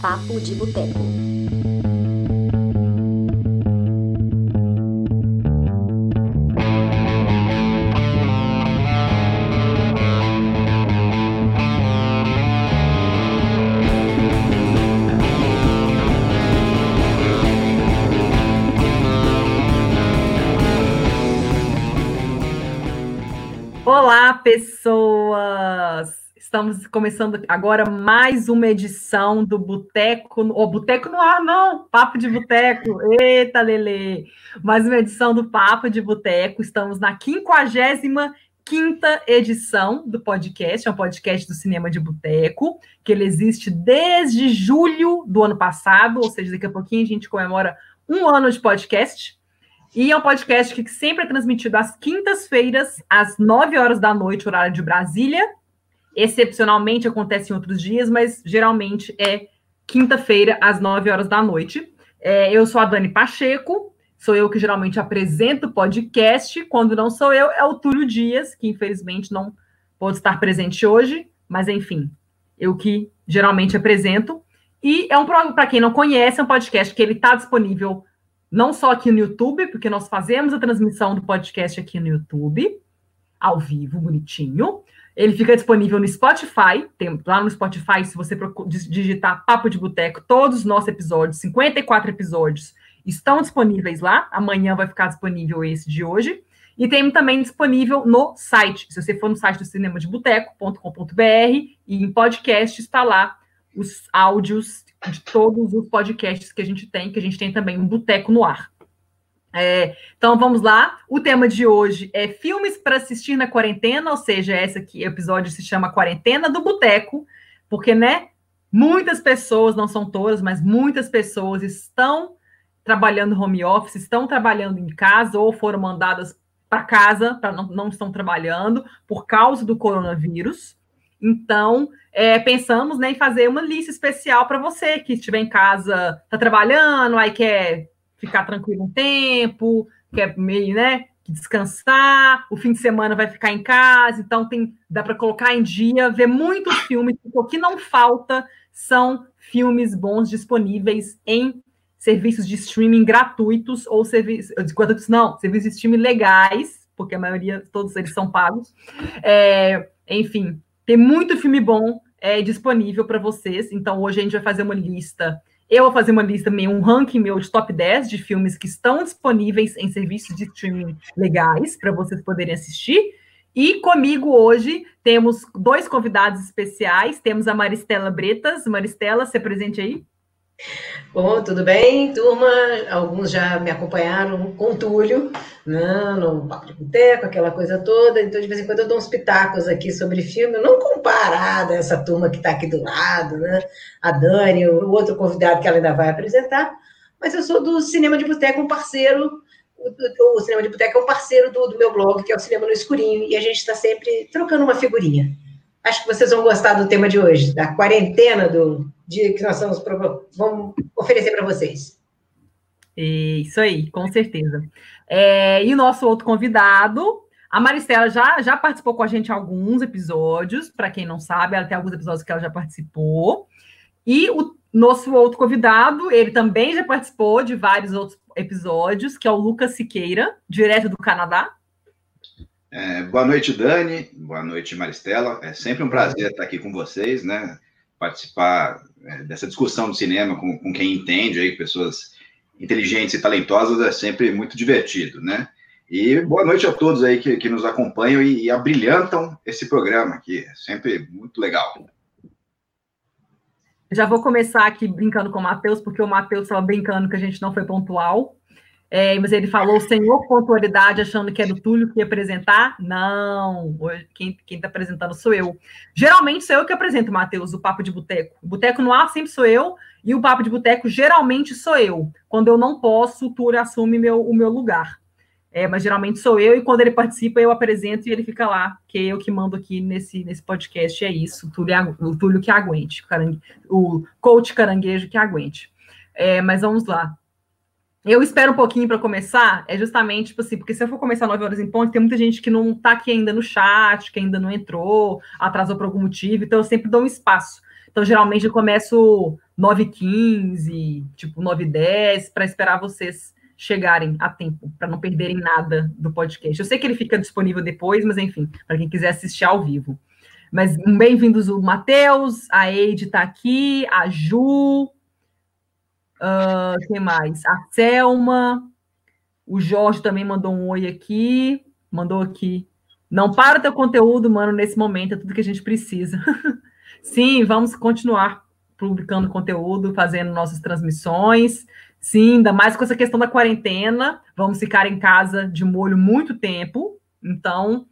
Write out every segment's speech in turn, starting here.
Papo de Boteco. Começando agora mais uma edição do Boteco, ou Boteco no ar, não, Papo de Boteco, eita, Lele! Mais uma edição do Papo de Boteco, estamos na 55 quinta edição do podcast, é um podcast do Cinema de Boteco, que ele existe desde julho do ano passado, ou seja, daqui a pouquinho a gente comemora um ano de podcast, e é um podcast que sempre é transmitido às quintas-feiras, às 9 horas da noite, horário de Brasília, Excepcionalmente acontece em outros dias, mas geralmente é quinta-feira, às 9 horas da noite. É, eu sou a Dani Pacheco, sou eu que geralmente apresento o podcast. Quando não sou eu, é o Túlio Dias, que infelizmente não pode estar presente hoje, mas enfim, eu que geralmente apresento. E é um programa, para quem não conhece, é um podcast que ele está disponível não só aqui no YouTube, porque nós fazemos a transmissão do podcast aqui no YouTube, ao vivo, bonitinho. Ele fica disponível no Spotify. Tem, lá no Spotify, se você digitar Papo de Boteco, todos os nossos episódios, 54 episódios, estão disponíveis lá. Amanhã vai ficar disponível esse de hoje. E tem também disponível no site. Se você for no site do cinema de boteco.com.br e em podcast está lá os áudios de todos os podcasts que a gente tem, que a gente tem também um Boteco no ar. É, então vamos lá. O tema de hoje é filmes para assistir na quarentena, ou seja, esse aqui episódio se chama Quarentena do Boteco, porque né, muitas pessoas, não são todas, mas muitas pessoas estão trabalhando home office, estão trabalhando em casa ou foram mandadas para casa, para não, não estão trabalhando por causa do coronavírus. Então, é, pensamos né, em fazer uma lista especial para você que estiver em casa, está trabalhando, aí quer ficar tranquilo um tempo, quer meio, né, descansar, o fim de semana vai ficar em casa, então tem dá para colocar em dia, ver muitos filmes, o que não falta são filmes bons disponíveis em serviços de streaming gratuitos ou serviços gratuitos não, serviços de streaming legais, porque a maioria todos eles são pagos. É, enfim, tem muito filme bom é, disponível para vocês. Então hoje a gente vai fazer uma lista eu vou fazer uma lista, um ranking meu de top 10 de filmes que estão disponíveis em serviços de streaming legais para vocês poderem assistir. E comigo hoje temos dois convidados especiais. Temos a Maristela Bretas. Maristela, se presente aí. Bom, tudo bem, turma? Alguns já me acompanharam com o Túlio, né, no Papo de Boteco, aquela coisa toda. Então, de vez em quando, eu dou uns pitacos aqui sobre filme, não comparada a essa turma que está aqui do lado, né? A Dani, o outro convidado que ela ainda vai apresentar. Mas eu sou do Cinema de Boteco, um parceiro. O, o Cinema de Boteco é um parceiro do, do meu blog, que é o Cinema no Escurinho, e a gente está sempre trocando uma figurinha. Acho que vocês vão gostar do tema de hoje, da quarentena do dia que nós vamos, vamos oferecer para vocês. Isso aí, com certeza. É, e o nosso outro convidado, a Maristela já, já participou com a gente em alguns episódios, para quem não sabe, ela tem alguns episódios que ela já participou. E o nosso outro convidado, ele também já participou de vários outros episódios, que é o Lucas Siqueira, direto do Canadá. É, boa noite, Dani. Boa noite, Maristela. É sempre um prazer estar aqui com vocês, né? Participar é, dessa discussão do cinema com, com, quem entende, aí, pessoas inteligentes e talentosas, é sempre muito divertido, né? E boa noite a todos aí que, que nos acompanham e, e abrilhantam esse programa aqui. É sempre muito legal. Já vou começar aqui brincando com o Matheus, porque o Matheus estava brincando que a gente não foi pontual. É, mas ele falou senhor pontualidade, achando que é do Túlio que ia apresentar. Não, quem está apresentando sou eu. Geralmente sou eu que apresento, Matheus, o Papo de Boteco. O Boteco no ar sempre sou eu, e o Papo de Boteco geralmente sou eu. Quando eu não posso, o Túlio assume meu, o meu lugar. É, mas geralmente sou eu, e quando ele participa, eu apresento e ele fica lá, que é eu que mando aqui nesse, nesse podcast. É isso, o Túlio, o Túlio que aguente, o, o coach caranguejo que aguente. É, mas vamos lá. Eu espero um pouquinho para começar, é justamente, tipo assim, porque se eu for começar 9 horas em ponto, tem muita gente que não está aqui ainda no chat, que ainda não entrou, atrasou por algum motivo, então eu sempre dou um espaço. Então, geralmente, eu começo 9h15, tipo 9h10, para esperar vocês chegarem a tempo, para não perderem nada do podcast. Eu sei que ele fica disponível depois, mas enfim, para quem quiser assistir ao vivo. Mas bem-vindos o Matheus, a Eide está aqui, a Ju, uh, quem mais? A Selma, o Jorge também mandou um oi aqui, mandou aqui. Não para teu conteúdo, mano, nesse momento, é tudo que a gente precisa. Sim, vamos continuar publicando conteúdo, fazendo nossas transmissões. Sim, ainda mais com essa questão da quarentena, vamos ficar em casa de molho muito tempo. Então,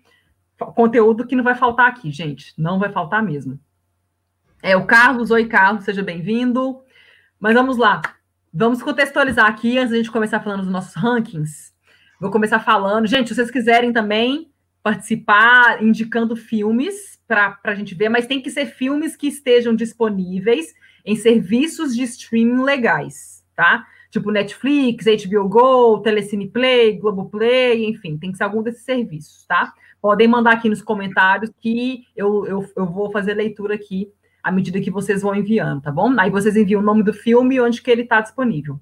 conteúdo que não vai faltar aqui, gente. Não vai faltar mesmo. É o Carlos. Oi, Carlos, seja bem-vindo. Mas vamos lá. Vamos contextualizar aqui antes da gente começar falando dos nossos rankings. Vou começar falando. Gente, se vocês quiserem também participar, indicando filmes para a gente ver, mas tem que ser filmes que estejam disponíveis em serviços de streaming legais, tá? Tipo Netflix, HBO Go, Telecine Play, Globoplay, enfim, tem que ser algum desses serviços, tá? Podem mandar aqui nos comentários que eu, eu, eu vou fazer leitura aqui à medida que vocês vão enviando, tá bom? Aí vocês enviam o nome do filme e onde que ele está disponível.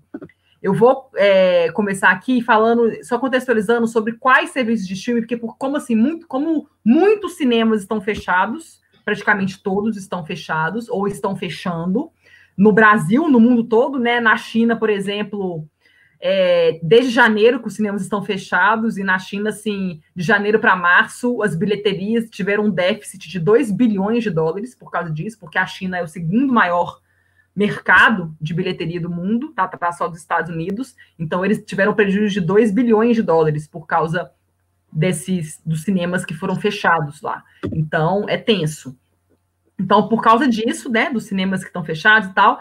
Eu vou é, começar aqui falando, só contextualizando sobre quais serviços de streaming, porque por, como assim, muito, como muitos cinemas estão fechados, praticamente todos estão fechados ou estão fechando no Brasil, no mundo todo, né? Na China, por exemplo, é, desde janeiro que os cinemas estão fechados, e na China, assim, de janeiro para março, as bilheterias tiveram um déficit de 2 bilhões de dólares por causa disso, porque a China é o segundo maior mercado de bilheteria do mundo, tá, tá, só dos Estados Unidos, então eles tiveram prejuízo de 2 bilhões de dólares por causa desses dos cinemas que foram fechados lá. Então é tenso. Então, por causa disso, né, dos cinemas que estão fechados e tal,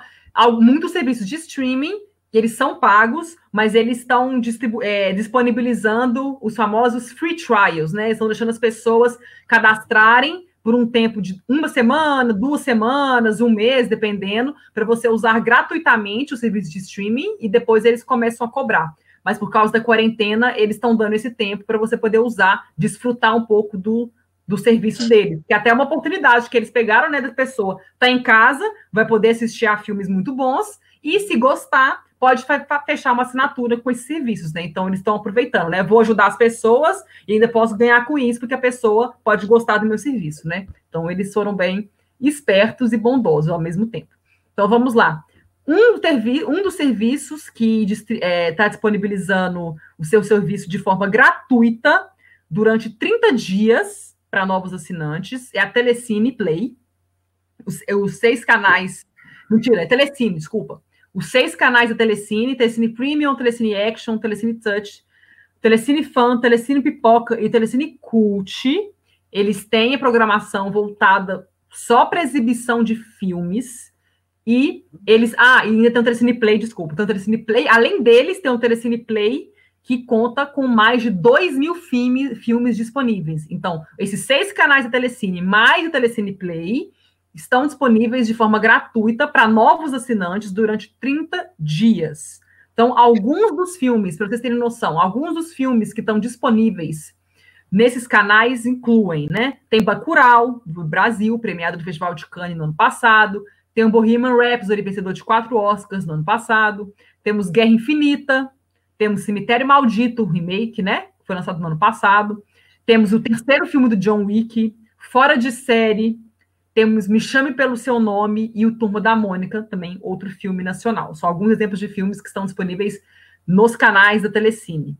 muitos serviços de streaming, eles são pagos, mas eles estão é, disponibilizando os famosos free trials, né? Estão deixando as pessoas cadastrarem por um tempo de uma semana, duas semanas, um mês, dependendo, para você usar gratuitamente o serviço de streaming e depois eles começam a cobrar. Mas por causa da quarentena, eles estão dando esse tempo para você poder usar, desfrutar um pouco do, do serviço deles. Que é até uma oportunidade que eles pegaram, né, da pessoa tá em casa, vai poder assistir a filmes muito bons e se gostar, pode fechar uma assinatura com esses serviços, né? Então eles estão aproveitando, né? Vou ajudar as pessoas e ainda posso ganhar com isso, porque a pessoa pode gostar do meu serviço, né? Então eles foram bem espertos e bondosos ao mesmo tempo. Então vamos lá. Um, um dos serviços que está é, tá disponibilizando o seu serviço de forma gratuita durante 30 dias para novos assinantes é a Telecine Play. Os, os seis canais. Mentira, é Telecine, desculpa os seis canais da Telecine, Telecine Premium, Telecine Action, Telecine Touch, Telecine Fan, Telecine Pipoca e Telecine Cult, eles têm a programação voltada só para exibição de filmes e eles... Ah, e ainda tem o Telecine Play, desculpa. Então, o Telecine Play, além deles, tem o Telecine Play que conta com mais de 2 mil filmes disponíveis. Então, esses seis canais da Telecine, mais o Telecine Play, estão disponíveis de forma gratuita para novos assinantes durante 30 dias. Então, alguns dos filmes, para vocês terem noção, alguns dos filmes que estão disponíveis nesses canais incluem, né? Tem Bacurau, do Brasil, premiado do Festival de Cannes no ano passado. Tem o Bohemian Rhapsody, vencedor de quatro Oscars no ano passado. Temos Guerra Infinita. Temos Cemitério Maldito, remake, né? Foi lançado no ano passado. Temos o terceiro filme do John Wick, Fora de Série, temos Me Chame Pelo Seu Nome e O Turma da Mônica, também outro filme nacional. São alguns exemplos de filmes que estão disponíveis nos canais da Telecine.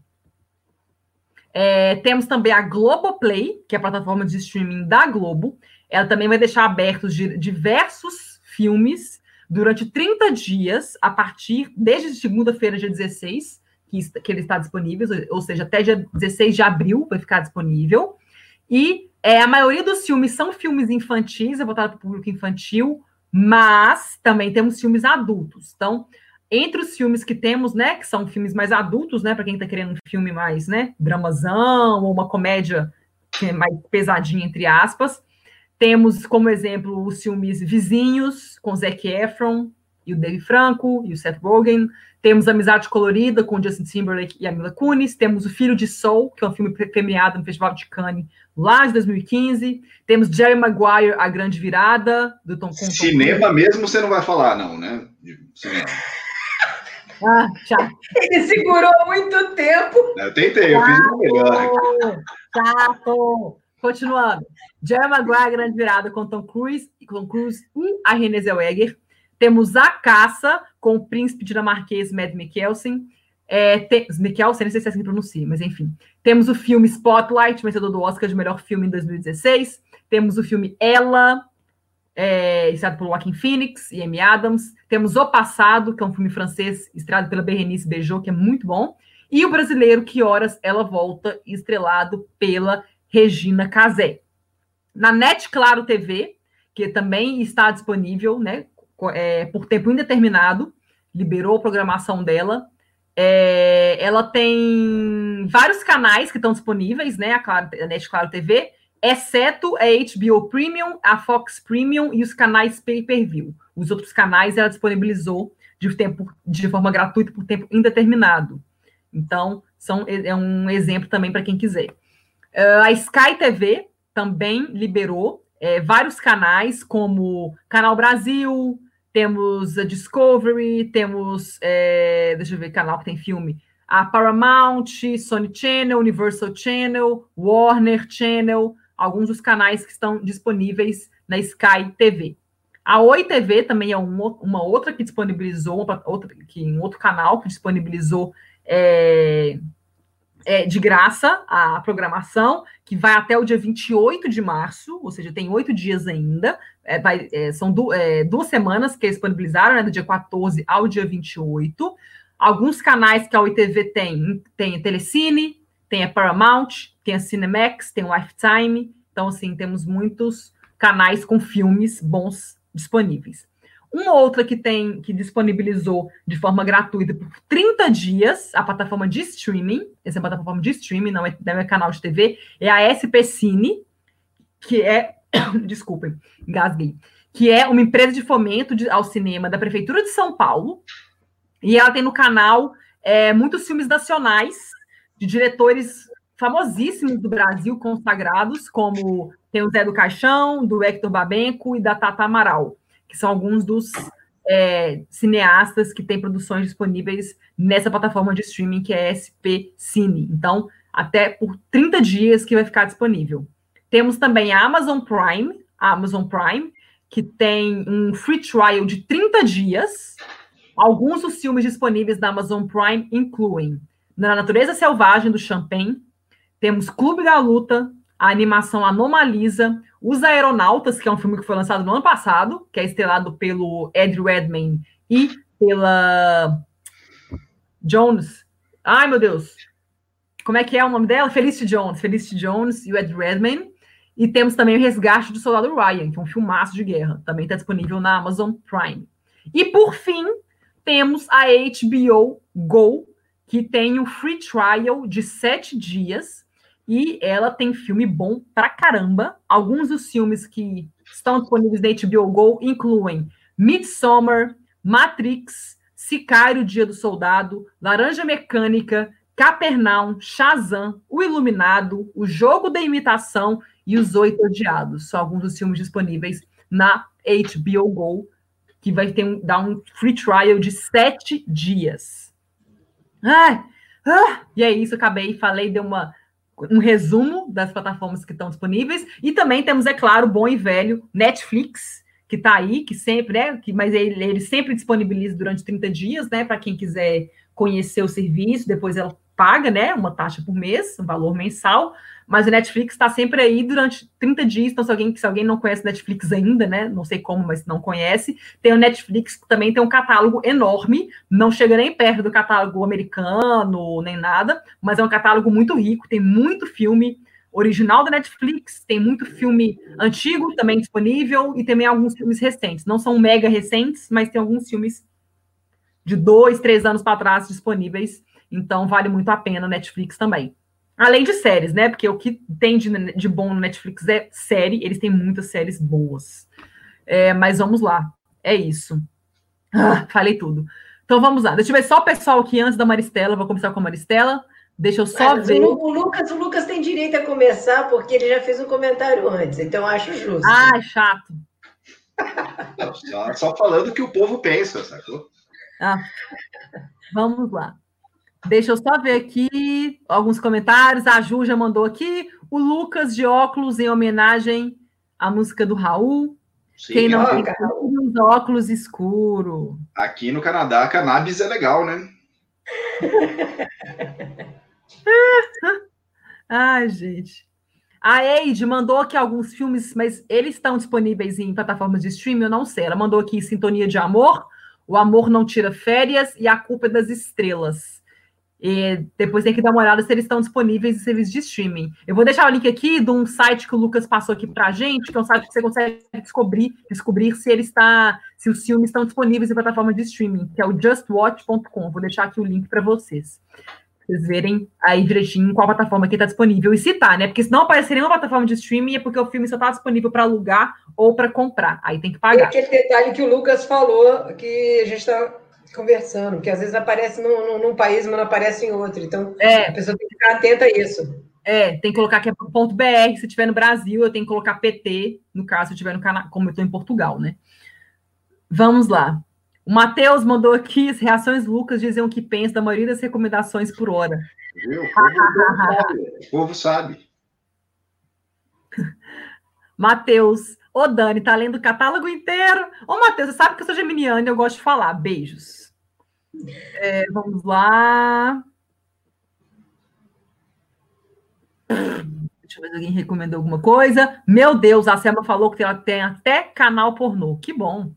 É, temos também a Globoplay, que é a plataforma de streaming da Globo. Ela também vai deixar abertos diversos filmes durante 30 dias, a partir, desde segunda-feira, dia 16, que, que ele está disponível, ou seja, até dia 16 de abril vai ficar disponível. E é, a maioria dos filmes são filmes infantis, é voltado para o público infantil, mas também temos filmes adultos. Então, entre os filmes que temos, né, que são filmes mais adultos, né, para quem está querendo um filme mais, né, dramazão ou uma comédia é mais pesadinha entre aspas, temos como exemplo os filmes Vizinhos com Zac Efron e o Dave Franco e o Seth Rogen. Temos Amizade Colorida com Justin Timberlake e a Mila Kunis. Temos O Filho de Soul, que é um filme premiado no Festival de Cannes lá de 2015. Temos Jerry Maguire, A Grande Virada, do Tom Conton. Cinema mesmo você não vai falar, não, né? Cinema. Ah, chato. Ele segurou muito tempo. Eu tentei, eu fiz o melhor. Chato. Continuando. Jerry Maguire, Grande Virada com Tom Cruise, com Cruise e a Renée Zellweger. Temos A Caça, com o príncipe dinamarquês Matt Mikkelsen. É, tem, Mikkelsen, não sei se é assim que pronuncia, mas enfim. Temos o filme Spotlight, vencedor do Oscar de melhor filme em 2016. Temos o filme Ela, é, estrelado por Joaquin Phoenix e Amy Adams. Temos O Passado, que é um filme francês estrelado pela Berenice Bejo, que é muito bom. E o brasileiro Que Horas Ela Volta, estrelado pela Regina Casé. Na Net Claro TV, que também está disponível, né, é, por tempo indeterminado, liberou a programação dela. É, ela tem vários canais que estão disponíveis, né? A, claro, a Net Claro TV, exceto a HBO Premium, a Fox Premium e os canais pay-per-view. Os outros canais ela disponibilizou de, tempo, de forma gratuita por tempo indeterminado. Então, são, é um exemplo também para quem quiser. Uh, a Sky TV também liberou é, vários canais, como Canal Brasil, temos a Discovery, temos, é, deixa eu ver, canal que tem filme, a Paramount, Sony Channel, Universal Channel, Warner Channel, alguns dos canais que estão disponíveis na Sky TV. A Oi TV também é uma, uma outra que disponibilizou, outra, que, um outro canal que disponibilizou é, é, de graça a programação, que vai até o dia 28 de março, ou seja, tem oito dias ainda. É, vai, é, são du é, duas semanas que disponibilizaram, né, do dia 14 ao dia 28. Alguns canais que a Oi TV tem, tem a Telecine, tem a Paramount, tem a Cinemax, tem o Lifetime. Então, assim, temos muitos canais com filmes bons disponíveis. Uma outra que tem, que disponibilizou de forma gratuita por 30 dias a plataforma de streaming, essa é a plataforma de streaming, não é, não é canal de TV, é a SP Cine, que é, desculpem, engasguei, que é uma empresa de fomento de, ao cinema da Prefeitura de São Paulo, e ela tem no canal é, muitos filmes nacionais de diretores famosíssimos do Brasil, consagrados, como tem o Zé do Caixão, do Hector Babenco e da Tata Amaral que são alguns dos é, cineastas que têm produções disponíveis nessa plataforma de streaming que é SP Cine. Então, até por 30 dias que vai ficar disponível. Temos também a Amazon Prime, a Amazon Prime, que tem um free trial de 30 dias. Alguns dos filmes disponíveis da Amazon Prime incluem Na Natureza Selvagem do Champagne, temos Clube da Luta, a animação Anomalisa, Os Aeronautas, que é um filme que foi lançado no ano passado, que é estrelado pelo Ed Redmayne e pela Jones. Ai, meu Deus. Como é que é o nome dela? Felicity Jones. Felicity Jones e o Ed Redmayne. E temos também o Resgate do Soldado Ryan, que é um filmaço de guerra. Também está disponível na Amazon Prime. E, por fim, temos a HBO Go, que tem o um free trial de sete dias e ela tem filme bom pra caramba. Alguns dos filmes que estão disponíveis na HBO Go incluem Midsommar, Matrix, Sicário, Dia do Soldado, Laranja Mecânica, Capernaum, Shazam, O Iluminado, O Jogo da Imitação e Os Oito Odiados. São alguns dos filmes disponíveis na HBO Go, que vai ter um, dar um free trial de sete dias. Ah, e é isso, acabei, falei, deu uma um resumo das plataformas que estão disponíveis. E também temos, é claro, bom e velho Netflix, que está aí, que sempre, né? Que, mas ele, ele sempre disponibiliza durante 30 dias, né? Para quem quiser conhecer o serviço, depois ela paga, né? Uma taxa por mês, um valor mensal. Mas o Netflix está sempre aí durante 30 dias. Então, se alguém, se alguém não conhece Netflix ainda, né? Não sei como, mas não conhece, tem o Netflix que também tem um catálogo enorme. Não chega nem perto do catálogo americano, nem nada, mas é um catálogo muito rico, tem muito filme original da Netflix, tem muito filme antigo também disponível e também alguns filmes recentes. Não são mega recentes, mas tem alguns filmes de dois, três anos para trás disponíveis. Então vale muito a pena Netflix também. Além de séries, né? Porque o que tem de, de bom no Netflix é série, eles têm muitas séries boas. É, mas vamos lá, é isso. Ah, falei tudo. Então vamos lá. Deixa eu ver só o pessoal aqui antes da Maristela. Vou começar com a Maristela. Deixa eu só Mas ver. O, Lucas, o Lucas tem direito a começar porque ele já fez um comentário antes, então acho justo. Ah, chato. Só falando o que o povo pensa, sacou? Ah, vamos lá. Deixa eu só ver aqui alguns comentários. A Ju já mandou aqui. O Lucas de óculos em homenagem à música do Raul. Sim, Quem não ó, tem os óculos escuro. Aqui no Canadá, cannabis é legal, né? Ai, gente. A Eide mandou aqui alguns filmes, mas eles estão disponíveis em plataformas de streaming, eu não sei. Ela mandou aqui Sintonia de Amor, O Amor Não Tira Férias e A Culpa é das Estrelas. E depois tem que dar uma olhada se eles estão disponíveis em serviços de streaming. Eu vou deixar o link aqui de um site que o Lucas passou aqui para a gente, que é um site que você consegue descobrir, descobrir se ele está, se os filmes estão disponíveis em plataforma de streaming, que é o justwatch.com. Vou deixar aqui o link para vocês vocês verem aí direitinho qual plataforma que está disponível e se tá, né? Porque se não aparecer nenhuma plataforma de streaming é porque o filme só está disponível para alugar ou para comprar. Aí tem que E pagar. aquele detalhe que o Lucas falou, que a gente está conversando, que às vezes aparece num, num- num país, mas não aparece em outro. Então, a É, pessoa tem que ficar atenta a isso. é, tem que colocar que é ponto .br, se tiver no Brasil, eu tenho que colocar PT, no caso, se tiver no Canadá, como eu estou em Portugal, né? Vamos lá. O Matheus mandou aqui, as reações Lucas diziam o que pensa da maioria das recomendações por hora. Viu? O povo, o povo sabe. O povo sabe. Matheus, ô Dani, tá lendo o catálogo inteiro? Ô, Matheus, você sabe que eu sou geminiana e eu gosto de falar. Beijos. É, vamos lá. Deixa eu ver se alguém recomendou alguma coisa. Meu Deus, a Selma falou que ela tem até canal pornô. Que bom.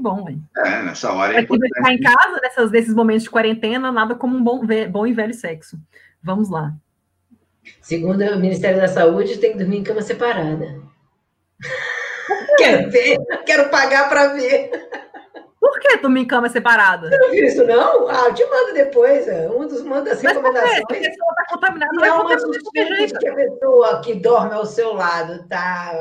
Que bom, hein? É, nessa hora é vai ficar em importante. casa, nessas, nesses momentos de quarentena, nada como um bom, bom e velho sexo. Vamos lá. Segundo o Ministério da Saúde, tem que dormir em cama separada. Quero ver, quero pagar para ver. Por que dormir em cama separada? Não viu isso, não? Ah, eu te mando depois. é, Um dos uma das Mas por quê? Se a recomendações. pessoa está contaminada, Não é uma suspeita que a pessoa que dorme ao seu lado tá,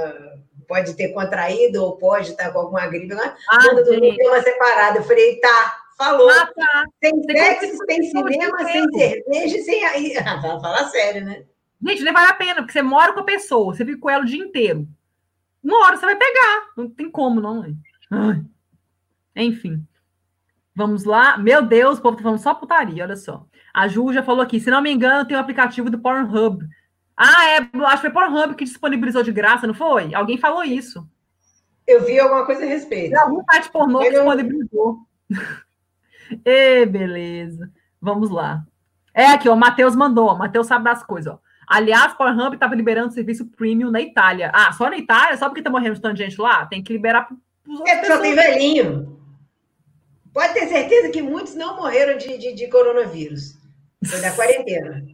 pode ter contraído ou pode estar com alguma gripe lá. Ah, Manda dormir em gente. cama separada. Eu falei, tá, falou. Ah, tá. Sem sexo, sem cinema, sem cerveja, sem. aí- Ah, fala, fala sério, né? Gente, nem vale a pena, porque você mora com a pessoa, você fica com ela o dia inteiro. Uma hora você vai pegar. Não tem como, não. Ai. Enfim. Vamos lá. Meu Deus, o povo tá falando só putaria, olha só. A Ju já falou aqui, se não me engano, tem o aplicativo do Pornhub. Ah, é, acho que foi Pornhub que disponibilizou de graça, não foi? Alguém falou isso. Eu vi alguma coisa a respeito. Tem algum site pornô que não- disponibilizou. Ê, beleza. Vamos lá. É aqui, ó, o Matheus mandou. O Matheus sabe das coisas, ó. Aliás, Pornhub estava liberando serviço premium na Itália. Ah, só na Itália? Só porque tá morrendo de tanta gente lá? Tem que liberar para os É, só tem velhinho. Pode ter certeza que muitos não morreram de, de, de coronavírus. Foi da quarentena.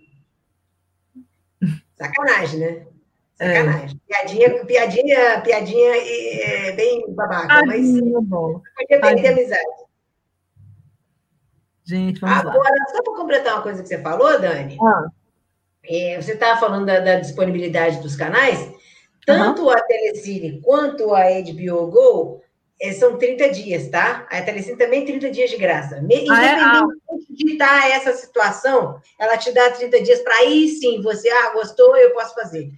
Sacanagem, né? Sacanagem. Piadinha, piadinha, piadinha é, bem babaca, mas Tadinho, bola. podia perder amizade. Gente, vamos lá. Agora, só para completar uma coisa que você falou, Dani, Ah, é, você estava falando da, da disponibilidade dos canais, tanto a Telecine quanto a HBO Go é, são 30 dias, tá? A Telecine também 30 dias de graça. Me- Ah, é? Independente de estar essa situação, ela te dá 30 dias para aí sim, você, ah, gostou, eu posso fazer.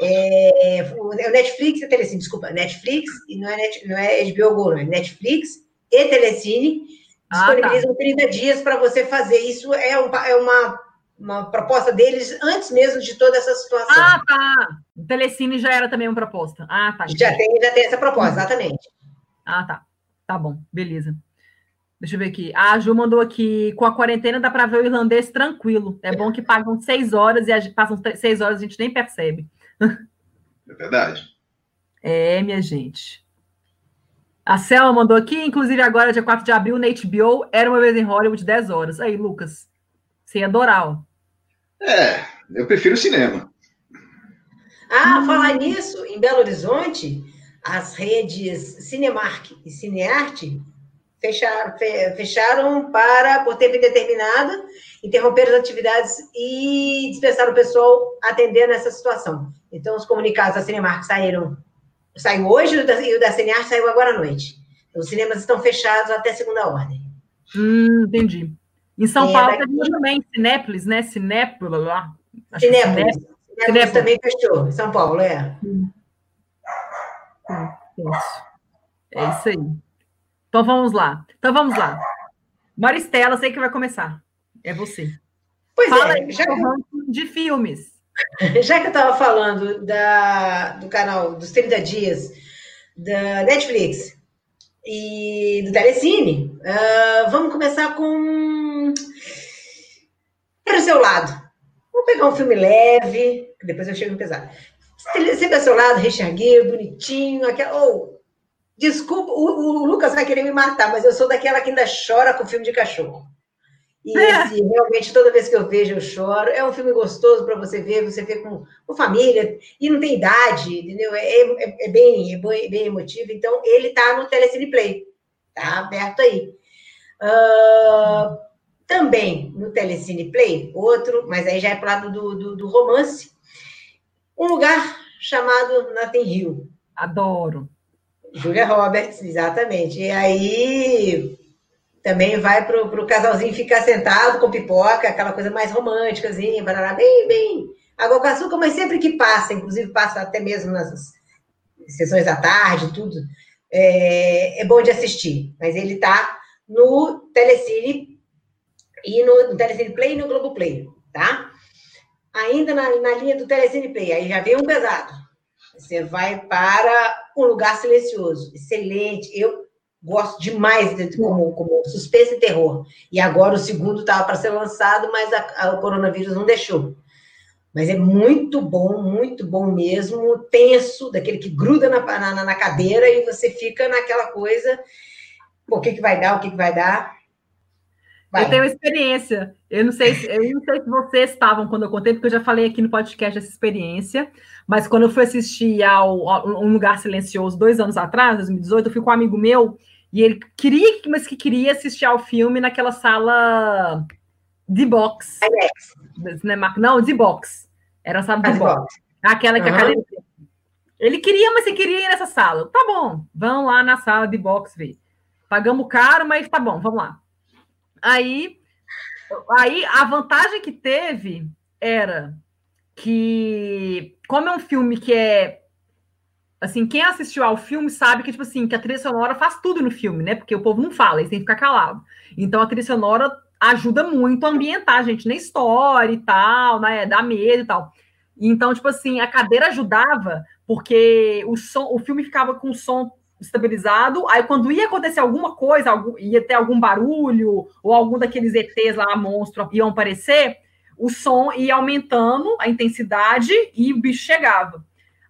É, o Netflix e Telecine, desculpa, Netflix, e não é, Net, não é HBO Go, não é Netflix e Telecine Ah, tá. disponibilizam 30 dias para você fazer. Isso é, um, é uma, uma proposta deles antes mesmo de toda essa situação. ah, tá. O Telecine já era também uma proposta. Ah, tá. já, tem, já tem essa proposta, exatamente. Ah, tá. Tá bom, beleza. Deixa eu ver aqui. A Ju mandou aqui, com a quarentena dá para ver o irlandês tranquilo. É bom que pagam seis horas e a gente, passam seis horas e a gente nem percebe. É verdade. É, minha gente. A Selma mandou aqui, inclusive agora, dia 4 de abril, na HBO, era uma vez em Hollywood, 10 horas. Aí, Lucas, você ia adorar, ó. É, eu prefiro cinema. Ah, Hum. falar nisso, em Belo Horizonte, as redes Cinemark e Cinearte fecharam, fe- fecharam para, por tempo indeterminado, interromper as atividades e dispensaram o pessoal atendendo essa situação. Então, os comunicados da Cinemark saíram, saiu hoje e o da, e o da Cinearte saiu agora à noite. Os cinemas estão fechados até segunda ordem. Hum, entendi. Em São é, Paulo daqui... também, Cinépolis, né? Cinépolis, lá. Cinépolis. Cinépolis. Cinépolis também fechou, São Paulo, é. Sim. É isso aí. Então vamos lá. Então vamos lá. Maristela, sei que vai começar. É você. Pois Fala é, já que... de filmes. Já que eu estava falando da, do canal dos 30 dias da Netflix e do Telecine, uh, vamos começar com Para o seu lado. Vamos pegar um filme leve, depois eu chego no pesado. Sempre ao seu lado, Richard bonitinho, aquela. Oh, desculpa, o, o, Lucas vai querer me matar, mas eu sou daquela que ainda chora com filme de cachorro. E é. esse, realmente, toda vez que eu vejo, eu choro. É um filme gostoso para você ver, você vê com, com, família, e não tem idade, entendeu? É, é, é bem, é bem, emotivo. Então, ele está no Telecine Play, tá aberto aí. Uh, também no Telecine Play, outro, mas aí já é para lado do, do, do romance, um lugar chamado Nathan Hill. Adoro. Julia Roberts, exatamente. E aí também vai para o casalzinho ficar sentado com pipoca, aquela coisa mais romântica, bem, bem água com açúcar, mas sempre que passa, inclusive passa até mesmo nas sessões da tarde, tudo, é, é bom de assistir. Mas ele está no Telecine e no, no Telecine Play e no Globo Play, tá? Ainda na, na linha do Telecine Play, aí já vem um pesado. Você vai para um lugar silencioso. Excelente. Eu gosto demais de, como, como suspense e terror. E agora o segundo estava para ser lançado, mas a, a, o coronavírus não deixou. Mas é muito bom, muito bom mesmo, tenso, daquele que gruda na, na, na cadeira e você fica naquela coisa, o que, que vai dar, o que, que vai dar. Vai. Eu tenho experiência. Eu não sei, se, eu não sei se vocês estavam quando eu contei, porque eu já falei aqui no podcast essa experiência. Mas quando eu fui assistir ao, ao Um Lugar Silencioso dois anos atrás, 2018, eu fui com um amigo meu e ele queria, mas que queria assistir ao filme naquela sala de box. Cinema, não, de box. Era a sala de box. box. Aquela que uhum. a cadeira. Ele queria, mas você queria ir nessa sala. Tá bom, vamos lá na sala de box ver. Pagamos caro, mas tá bom, vamos lá. Aí, aí a vantagem que teve era que, como é um filme que é assim, quem assistiu ao filme sabe que, tipo assim, que a trilha sonora faz tudo no filme, né? Porque o povo não fala, eles têm que ficar calado. Então a trilha sonora ajuda muito a ambientar a gente na história e tal, né? Dá medo e tal. Então, tipo assim, a cadeira ajudava, porque o som, o filme ficava com som estabilizado. Aí, quando ia acontecer alguma coisa, algum, ia ter algum barulho, ou algum daqueles ETs lá, monstro, iam aparecer, o som ia aumentando a intensidade e o bicho chegava.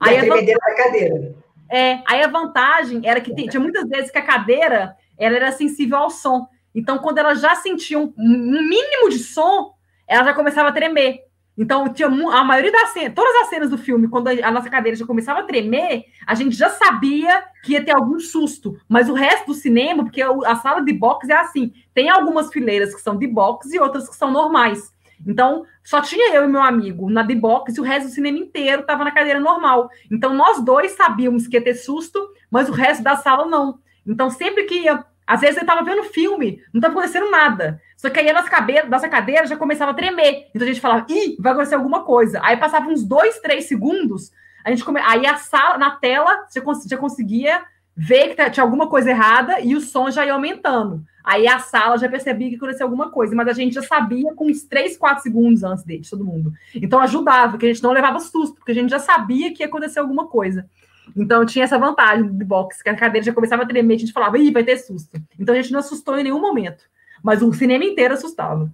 E aí a vantagem, da cadeira. É, aí a vantagem era que tinha muitas vezes que a cadeira ela era sensível ao som. Então, quando ela já sentia um, um mínimo de som, ela já começava a tremer. Então, tinha a maioria das cenas, todas as cenas do filme, quando a nossa cadeira já começava a tremer, a gente já sabia que ia ter algum susto. Mas o resto do cinema, porque a sala de box é assim: tem algumas fileiras que são de box e outras que são normais. Então, só tinha eu e meu amigo na de box e o resto do cinema inteiro estava na cadeira normal. Então, nós dois sabíamos que ia ter susto, mas o resto da sala não. Então, sempre que ia às vezes eu estava vendo filme, não estava acontecendo nada. Só que aí a nossa, cabeça, nossa cadeira já começava a tremer. Então a gente falava, ih, vai acontecer alguma coisa. Aí passava uns dois, três segundos, a gente come... aí a sala, na tela, já, cons... já conseguia ver que tinha alguma coisa errada e o som já ia aumentando. Aí a sala já percebia que aconteceu alguma coisa, mas a gente já sabia com uns 3, 4 segundos antes dele, todo mundo. Então ajudava, que a gente não levava susto, porque a gente já sabia que ia acontecer alguma coisa. Então tinha essa vantagem de box, que a cadeira já começava a tremer, a gente falava, ih, vai ter susto. Então a gente não assustou em nenhum momento. Mas o cinema inteiro assustava.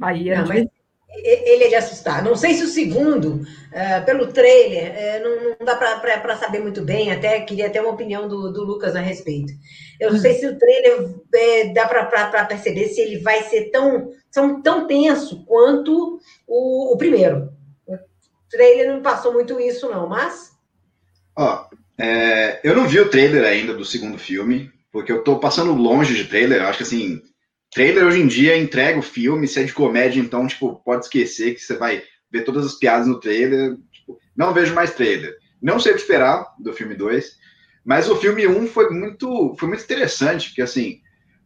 Aí era. Não, ele é de assustar. Não sei se o segundo, uh, pelo trailer, uh, não, não, dá para saber muito bem, até queria ter uma opinião do, do Lucas a respeito. Eu não sei se o trailer uh, dá para perceber se ele vai ser tão, tão, tão tenso quanto o, o primeiro. O trailer não passou muito isso, não, mas Ó, é, eu não vi o trailer ainda do segundo filme, porque eu tô passando longe de trailer. Eu acho que assim, trailer hoje em dia entrega o filme, se é de comédia, então, tipo, pode esquecer que você vai ver todas as piadas no trailer. Tipo, não vejo mais trailer. Não sei o que esperar do filme 2, mas o filme 1 um foi muito, foi muito interessante, porque assim,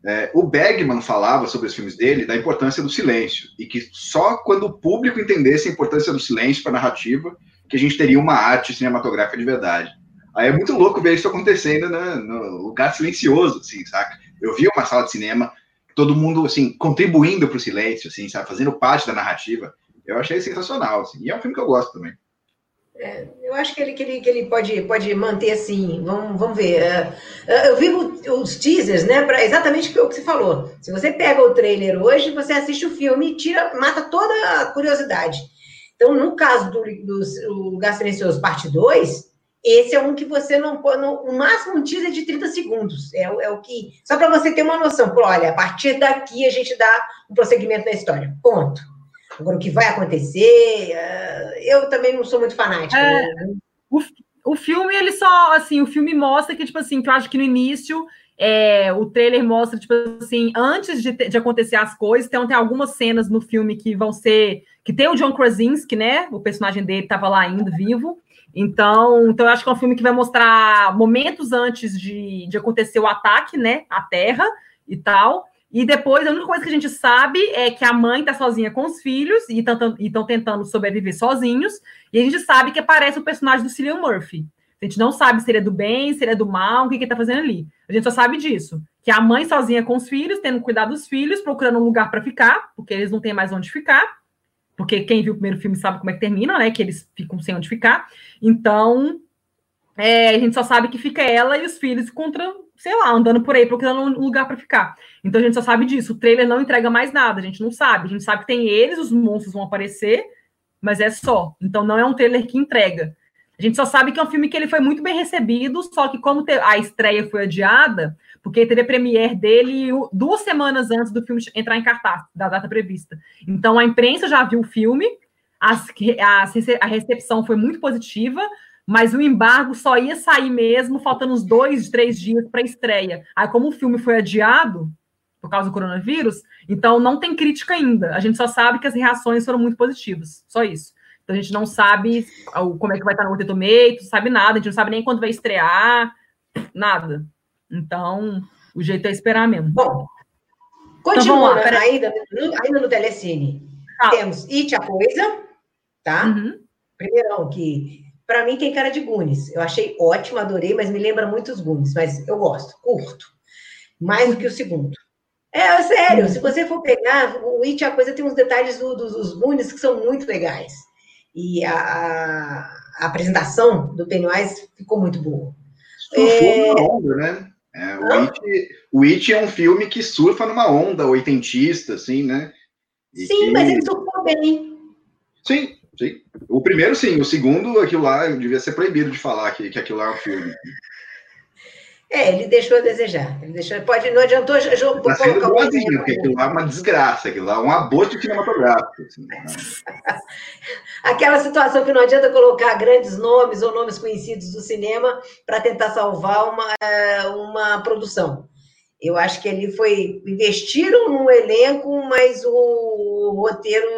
É, o Bergman falava sobre os filmes dele da importância do silêncio e que só quando o público entendesse a importância do silêncio para a narrativa que a gente teria uma arte cinematográfica de verdade. Aí é muito louco ver isso acontecendo né, no lugar silencioso, assim, saca? Eu vi uma sala de cinema, todo mundo, assim, contribuindo para o silêncio, assim, sabe? Fazendo parte da narrativa. Eu achei sensacional, assim. E é um filme que eu gosto também. É, eu acho que ele, que ele, que ele pode, pode manter assim. Vamos, vamos ver. Uh, eu vi os teasers, né? Pra, exatamente o que você falou. Se você pega o trailer hoje, você assiste o filme e tira, mata toda a curiosidade. Então, no caso do, do, Lugar Silencioso, parte 2, esse é um que você não pode. O máximo um teaser de 30 segundos. É, é o que. Só para você ter uma noção. olha, a partir daqui a gente dá um prosseguimento na história. Ponto. Agora, o que vai acontecer, uh, eu também não sou muito fanática. É, né? o, o filme, ele só, assim, o filme mostra que, tipo assim, que eu acho que no início é, o trailer mostra, tipo assim, antes de, de acontecer as coisas, então tem algumas cenas no filme que vão ser. Que tem o John Krasinski, né? O personagem dele estava lá ainda vivo. Então, então eu acho que é um filme que vai mostrar momentos antes de, de acontecer o ataque, né, à Terra e tal. E depois, a única coisa que a gente sabe é que a mãe está sozinha com os filhos e estão tentando sobreviver sozinhos. E a gente sabe que aparece o personagem do Cillian Murphy. A gente não sabe se ele é do bem, se ele é do mal, o que, que ele está fazendo ali. A gente só sabe disso. Que a mãe sozinha com os filhos, tendo cuidado dos filhos, procurando um lugar para ficar, porque eles não têm mais onde ficar porque quem viu o primeiro filme sabe como é que termina, né? Que eles ficam sem onde ficar. Então, é, a gente só sabe que fica ela e os filhos contra, sei lá, andando por aí, procurando um lugar para ficar. Então a gente só sabe disso. O trailer não entrega mais nada, a gente não sabe. A gente sabe que tem eles, os monstros vão aparecer, mas é só. Então não é um trailer que entrega. A gente só sabe que é um filme que ele foi muito bem recebido, só que como a estreia foi adiada, porque teve a premiere dele duas semanas antes do filme entrar em cartaz, da data prevista. Então a imprensa já viu o filme, as, a, a recepção foi muito positiva, mas o embargo só ia sair mesmo faltando uns dois, três dias para a estreia. Aí, como o filme foi adiado por causa do coronavírus, então não tem crítica ainda. A gente só sabe que as reações foram muito positivas. Só isso. Então a gente não sabe como é que vai estar no Rotten Tomatoes, sabe nada, a gente não sabe nem quando vai estrear, nada. Então, o jeito é esperar mesmo. Bom, continuando, então, ainda, no, ainda no Telecine, ah. temos It a Coisa, tá? Uhum. Primeirão, que para mim tem cara de Gunis. Eu achei ótimo, adorei, mas me lembra muito os Gunis, mas eu gosto, curto. Mais do que o segundo. É, sério, uhum. se você for pegar, o It a Coisa tem uns detalhes do, do, dos Gunis que são muito legais. E a, a, a apresentação do Pennywise ficou muito boa. Surfou é... numa onda, né? É, o, It, o It é um filme que surfa numa onda oitentista, assim, né? E sim, que... mas ele surfou bem. Sim, sim. O primeiro, sim. O segundo, aquilo lá, devia ser proibido de falar que, que aquilo lá é um filme. É, ele deixou a desejar. Ele deixou, pode, não adiantou jogo tá sendo boazinho, porque aquilo lá é uma desgraça, aquilo lá é um aborto cinematográfico. Assim, né? Aquela situação que não adianta colocar grandes nomes ou nomes conhecidos do cinema para tentar salvar uma, uma produção. Eu acho que ali foi. Investiram no elenco, mas o roteiro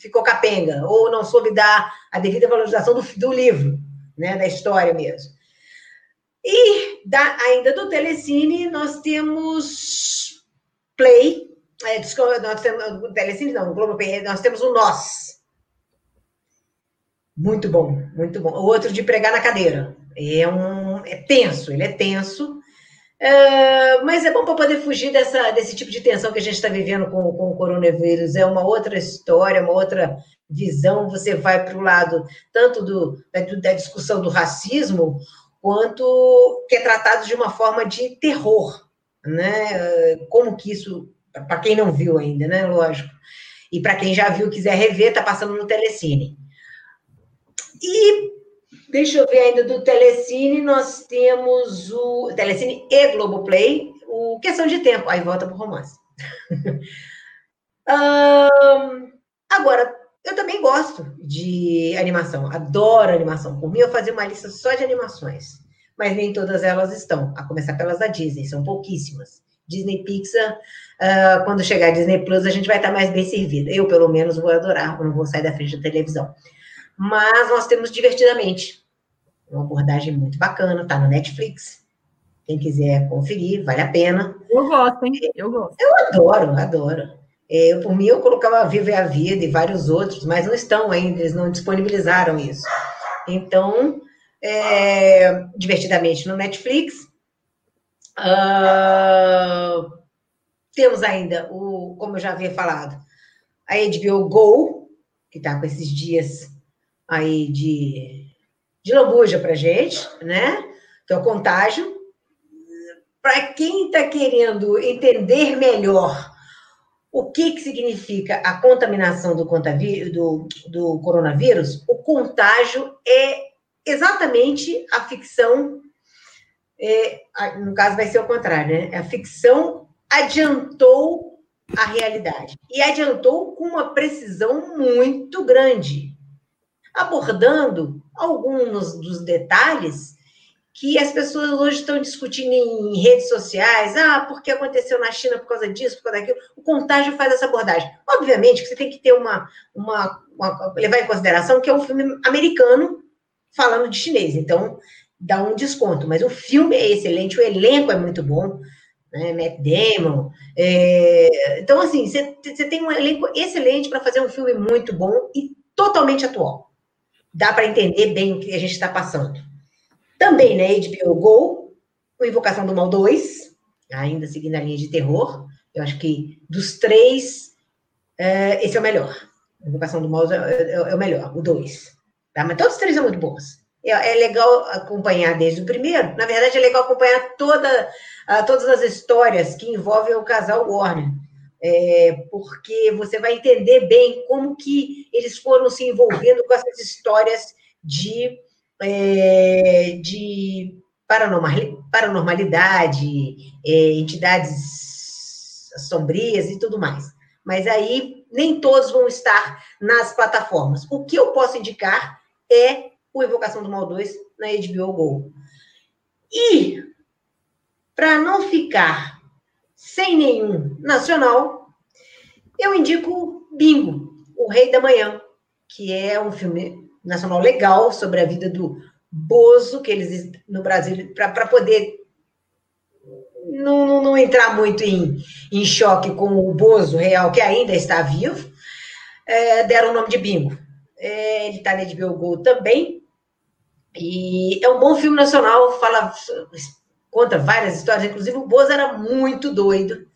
ficou capenga, ou não soube dar a devida valorização do, do livro, né, da história mesmo. E da, ainda do Telecine, nós temos Play, é, desculpa, nós temos, Telecine não, Globo Play, nós temos o Nós. Muito bom, muito bom. O outro de pregar na cadeira. É, um, é tenso, ele é tenso, é, mas é bom para poder fugir dessa, desse tipo de tensão que a gente está vivendo com, com o coronavírus. É uma outra história, uma outra visão. Você vai para o lado tanto do, da, da discussão do racismo, quanto que é tratado de uma forma de terror, né? Como que isso, para quem não viu ainda, né? Lógico. E para quem já viu, quiser rever, tá passando no Telecine. E deixa eu ver ainda do Telecine, nós temos o Telecine e Globoplay, o Questão de Tempo, aí volta para o romance. um, agora, eu também gosto de animação, adoro animação. Por mim, eu fazia uma lista só de animações, mas nem todas elas estão, a começar pelas da Disney, são pouquíssimas. Disney Pixar, uh, quando chegar a Disney Plus, a gente vai estar mais bem servida. Eu, pelo menos, vou adorar, não vou sair da frente da televisão. Mas nós temos Divertidamente, uma abordagem muito bacana, tá no Netflix. Quem quiser conferir, vale a pena. Eu gosto, hein? Eu gosto. Eu adoro, adoro. É, eu, por mim, eu colocava Viva a Vida e vários outros, mas não estão ainda, eles não disponibilizaram isso. Então, é, divertidamente no Netflix. Uh, temos ainda o, como eu já havia falado, a HBO Go, que está com esses dias aí de, de lambuja para gente, né? Que é o contágio. Para quem está querendo entender melhor o que, que significa a contaminação do, do, do coronavírus, o contágio é exatamente a ficção, é, no caso vai ser o contrário, né? A ficção adiantou a realidade. E adiantou com uma precisão muito grande, abordando alguns dos detalhes que as pessoas hoje estão discutindo em redes sociais, ah, porque aconteceu na China por causa disso, por causa daquilo. O contágio faz essa abordagem. Obviamente que você tem que ter uma, uma, uma levar em consideração que é um filme americano falando de chinês, então dá um desconto. Mas o filme é excelente, o elenco é muito bom, né? Matt Damon. É... Então, assim, você, você tem um elenco excelente para fazer um filme muito bom e totalmente atual. Dá para entender bem o que a gente está passando. Também na né, HBO Go, o Invocação do Mal 2, ainda seguindo a linha de terror. Eu acho que dos três, é, esse é o melhor. A Invocação do Mal é, é, é o melhor, o 2. Tá? Mas todos os três são muito bons. É, é, legal acompanhar desde o primeiro. Na verdade, é legal acompanhar toda, uh, todas as histórias que envolvem o casal Warner. É, porque você vai entender bem como que eles foram se envolvendo com essas histórias de é, de paranormal, paranormalidade, é, entidades sombrias e tudo mais. Mas aí nem todos vão estar nas plataformas. O que eu posso indicar é o Evocação do Mal 2 na HBO Go. E, para não ficar sem nenhum nacional, eu indico Bingo, O Rei da Manhã, que é um filme nacional legal sobre a vida do Bozo, que eles no Brasil, para poder não, não, entrar muito em, em choque com o Bozo real, que ainda está vivo, é, deram o nome de Bingo. É, ele está na HBO Go também. E é um bom filme nacional, fala, conta várias histórias, inclusive o Bozo era muito doido.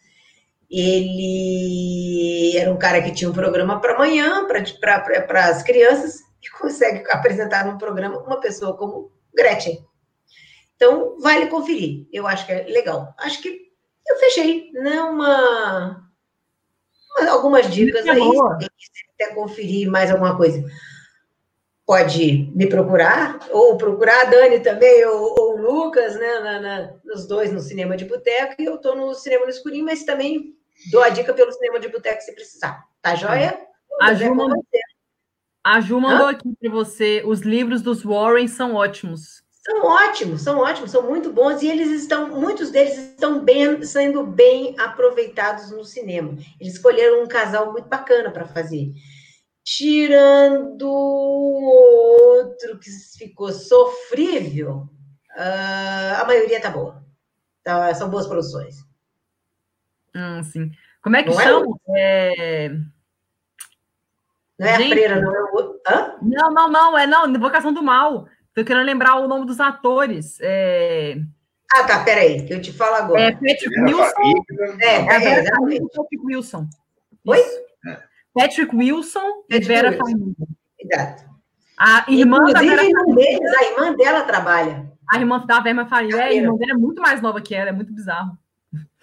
Ele era um cara que tinha um programa para amanhã, para as crianças, que consegue apresentar num programa uma pessoa como Gretchen. Então, vale conferir. Eu acho que é legal. Acho que eu fechei, né? Uma, algumas dicas aí. Se quiser conferir mais alguma coisa, pode me procurar, ou procurar a Dani também, ou, ou o Lucas, né? Na, na, nos dois no Cinema de Boteco, e eu estou no Cinema no Escurinho, mas também dou a dica pelo Cinema de Boteco se precisar. Tá joia? A a Ju mandou Hã? aqui para você: os livros dos Warren são ótimos. São ótimos, são ótimos, são muito bons e eles estão, muitos deles estão bem, sendo bem aproveitados no cinema. Eles escolheram um casal muito bacana para fazer. Tirando outro que ficou sofrível, uh, a maioria tá boa. Tá, são boas produções. Hum, sim. Como é que Não chama? É... É... Não é Gente, a freira, não é o. Hã? Não, não, não, é não, Invocação do Mal. Tô querendo lembrar o nome dos atores. É... Ah, tá, peraí, que eu te falo agora. É Patrick Wilson. É, é, é exatamente. Patrick Wilson. Oi? É. Patrick Wilson Patrick e Vera Farmiga. Exato. A irmã Inclusive, da Vera a irmã, deles, a irmã dela trabalha. A irmã da Vera Farmiga, a irmã dela é muito mais nova que ela, é muito bizarro.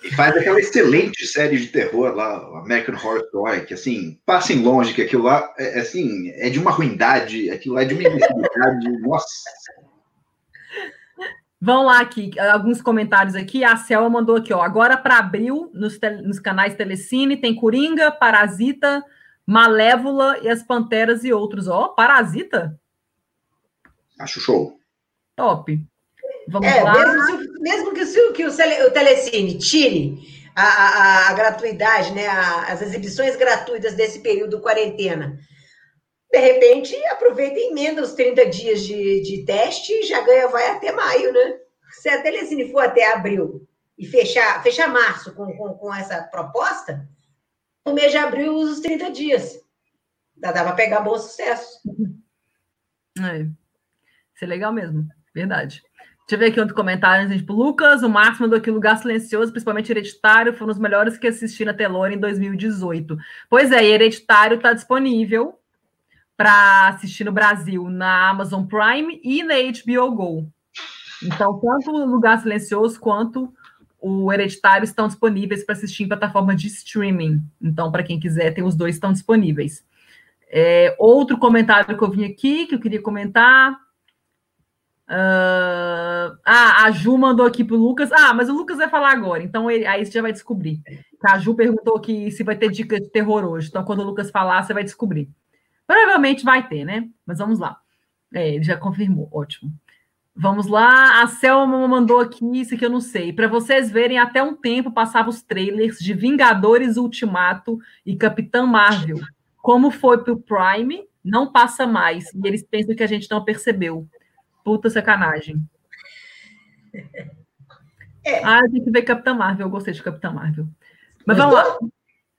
E faz aquela excelente série de terror lá, American Horror Story, que assim, passem longe que aquilo lá é, é assim, é de uma ruindade, aquilo lá é de uma imbecilidade, nossa. Vão lá aqui, alguns comentários aqui. A Selma mandou aqui, ó. Agora para abril, nos, nos canais Telecine, tem Coringa, Parasita, Malévola e as Panteras e outros. Ó, Parasita? Acho show. Top. Vamos é, lá. Mesmo, mesmo que, o, que o, o Telecine tire a, a, a gratuidade, né, a, as exibições gratuitas desse período quarentena, de repente aproveita e emenda os 30 dias de, de teste e já ganha, vai até maio, né? se a Telecine for até abril e fechar, fechar março com, com, com essa proposta, o mês de abril usa os 30 dias. Dá, dá para pegar bom sucesso. É. Isso é legal mesmo, verdade. Deixa eu ver aqui outro comentário, tipo, Lucas, o máximo do que Lugar Silencioso, principalmente Hereditário, foram os melhores que assisti na Telora em 2018. Pois é, Hereditário está disponível para assistir no Brasil na Amazon Prime e na HBO Go. Então, tanto o Lugar Silencioso quanto o Hereditário estão disponíveis para assistir em plataforma de streaming. Então, para quem quiser, tem os dois estão disponíveis. É, outro comentário que eu vim aqui, que eu queria comentar. Uh, ah, a Ju mandou aqui para o Lucas. Ah, mas o Lucas vai falar agora, então ele, aí você já vai descobrir. A Ju perguntou aqui se vai ter dica de terror hoje. Então, quando o Lucas falar, você vai descobrir. Provavelmente vai ter, né? Mas vamos lá. É, ele já confirmou, ótimo. Vamos lá, a Selma mandou aqui isso que eu não sei. Para vocês verem, até um tempo passava os trailers de Vingadores Ultimato e Capitã Marvel. Como foi pro Prime, não passa mais. E eles pensam que a gente não percebeu. Puta sacanagem. É. Ah, tem que ver Capitã Marvel. Eu gostei de Capitã Marvel. Mas vamos lá.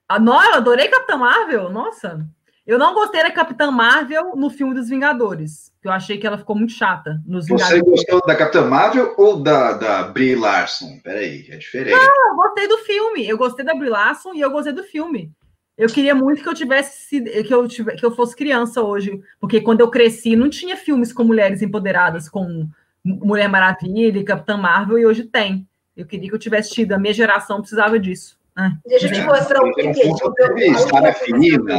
Ah, não, eu adorei Capitã Marvel. Nossa. Eu não gostei da Capitã Marvel no filme dos Vingadores. Eu achei que ela ficou muito chata nos Vingadores. Você gostou da Capitã Marvel ou da, da Brie Larson? Peraí, é diferente. Não, eu gostei do filme. Eu gostei da Brie Larson e eu gostei do filme. Eu queria muito que eu tivesse que eu tivesse, que eu fosse criança hoje, porque quando eu cresci não tinha filmes com mulheres empoderadas, com Mulher Maravilha, Capitã Marvel e hoje tem. Eu queria que eu tivesse tido. A minha geração precisava disso. Ah, Deixa eu te mostrar o que é. Espada Fina,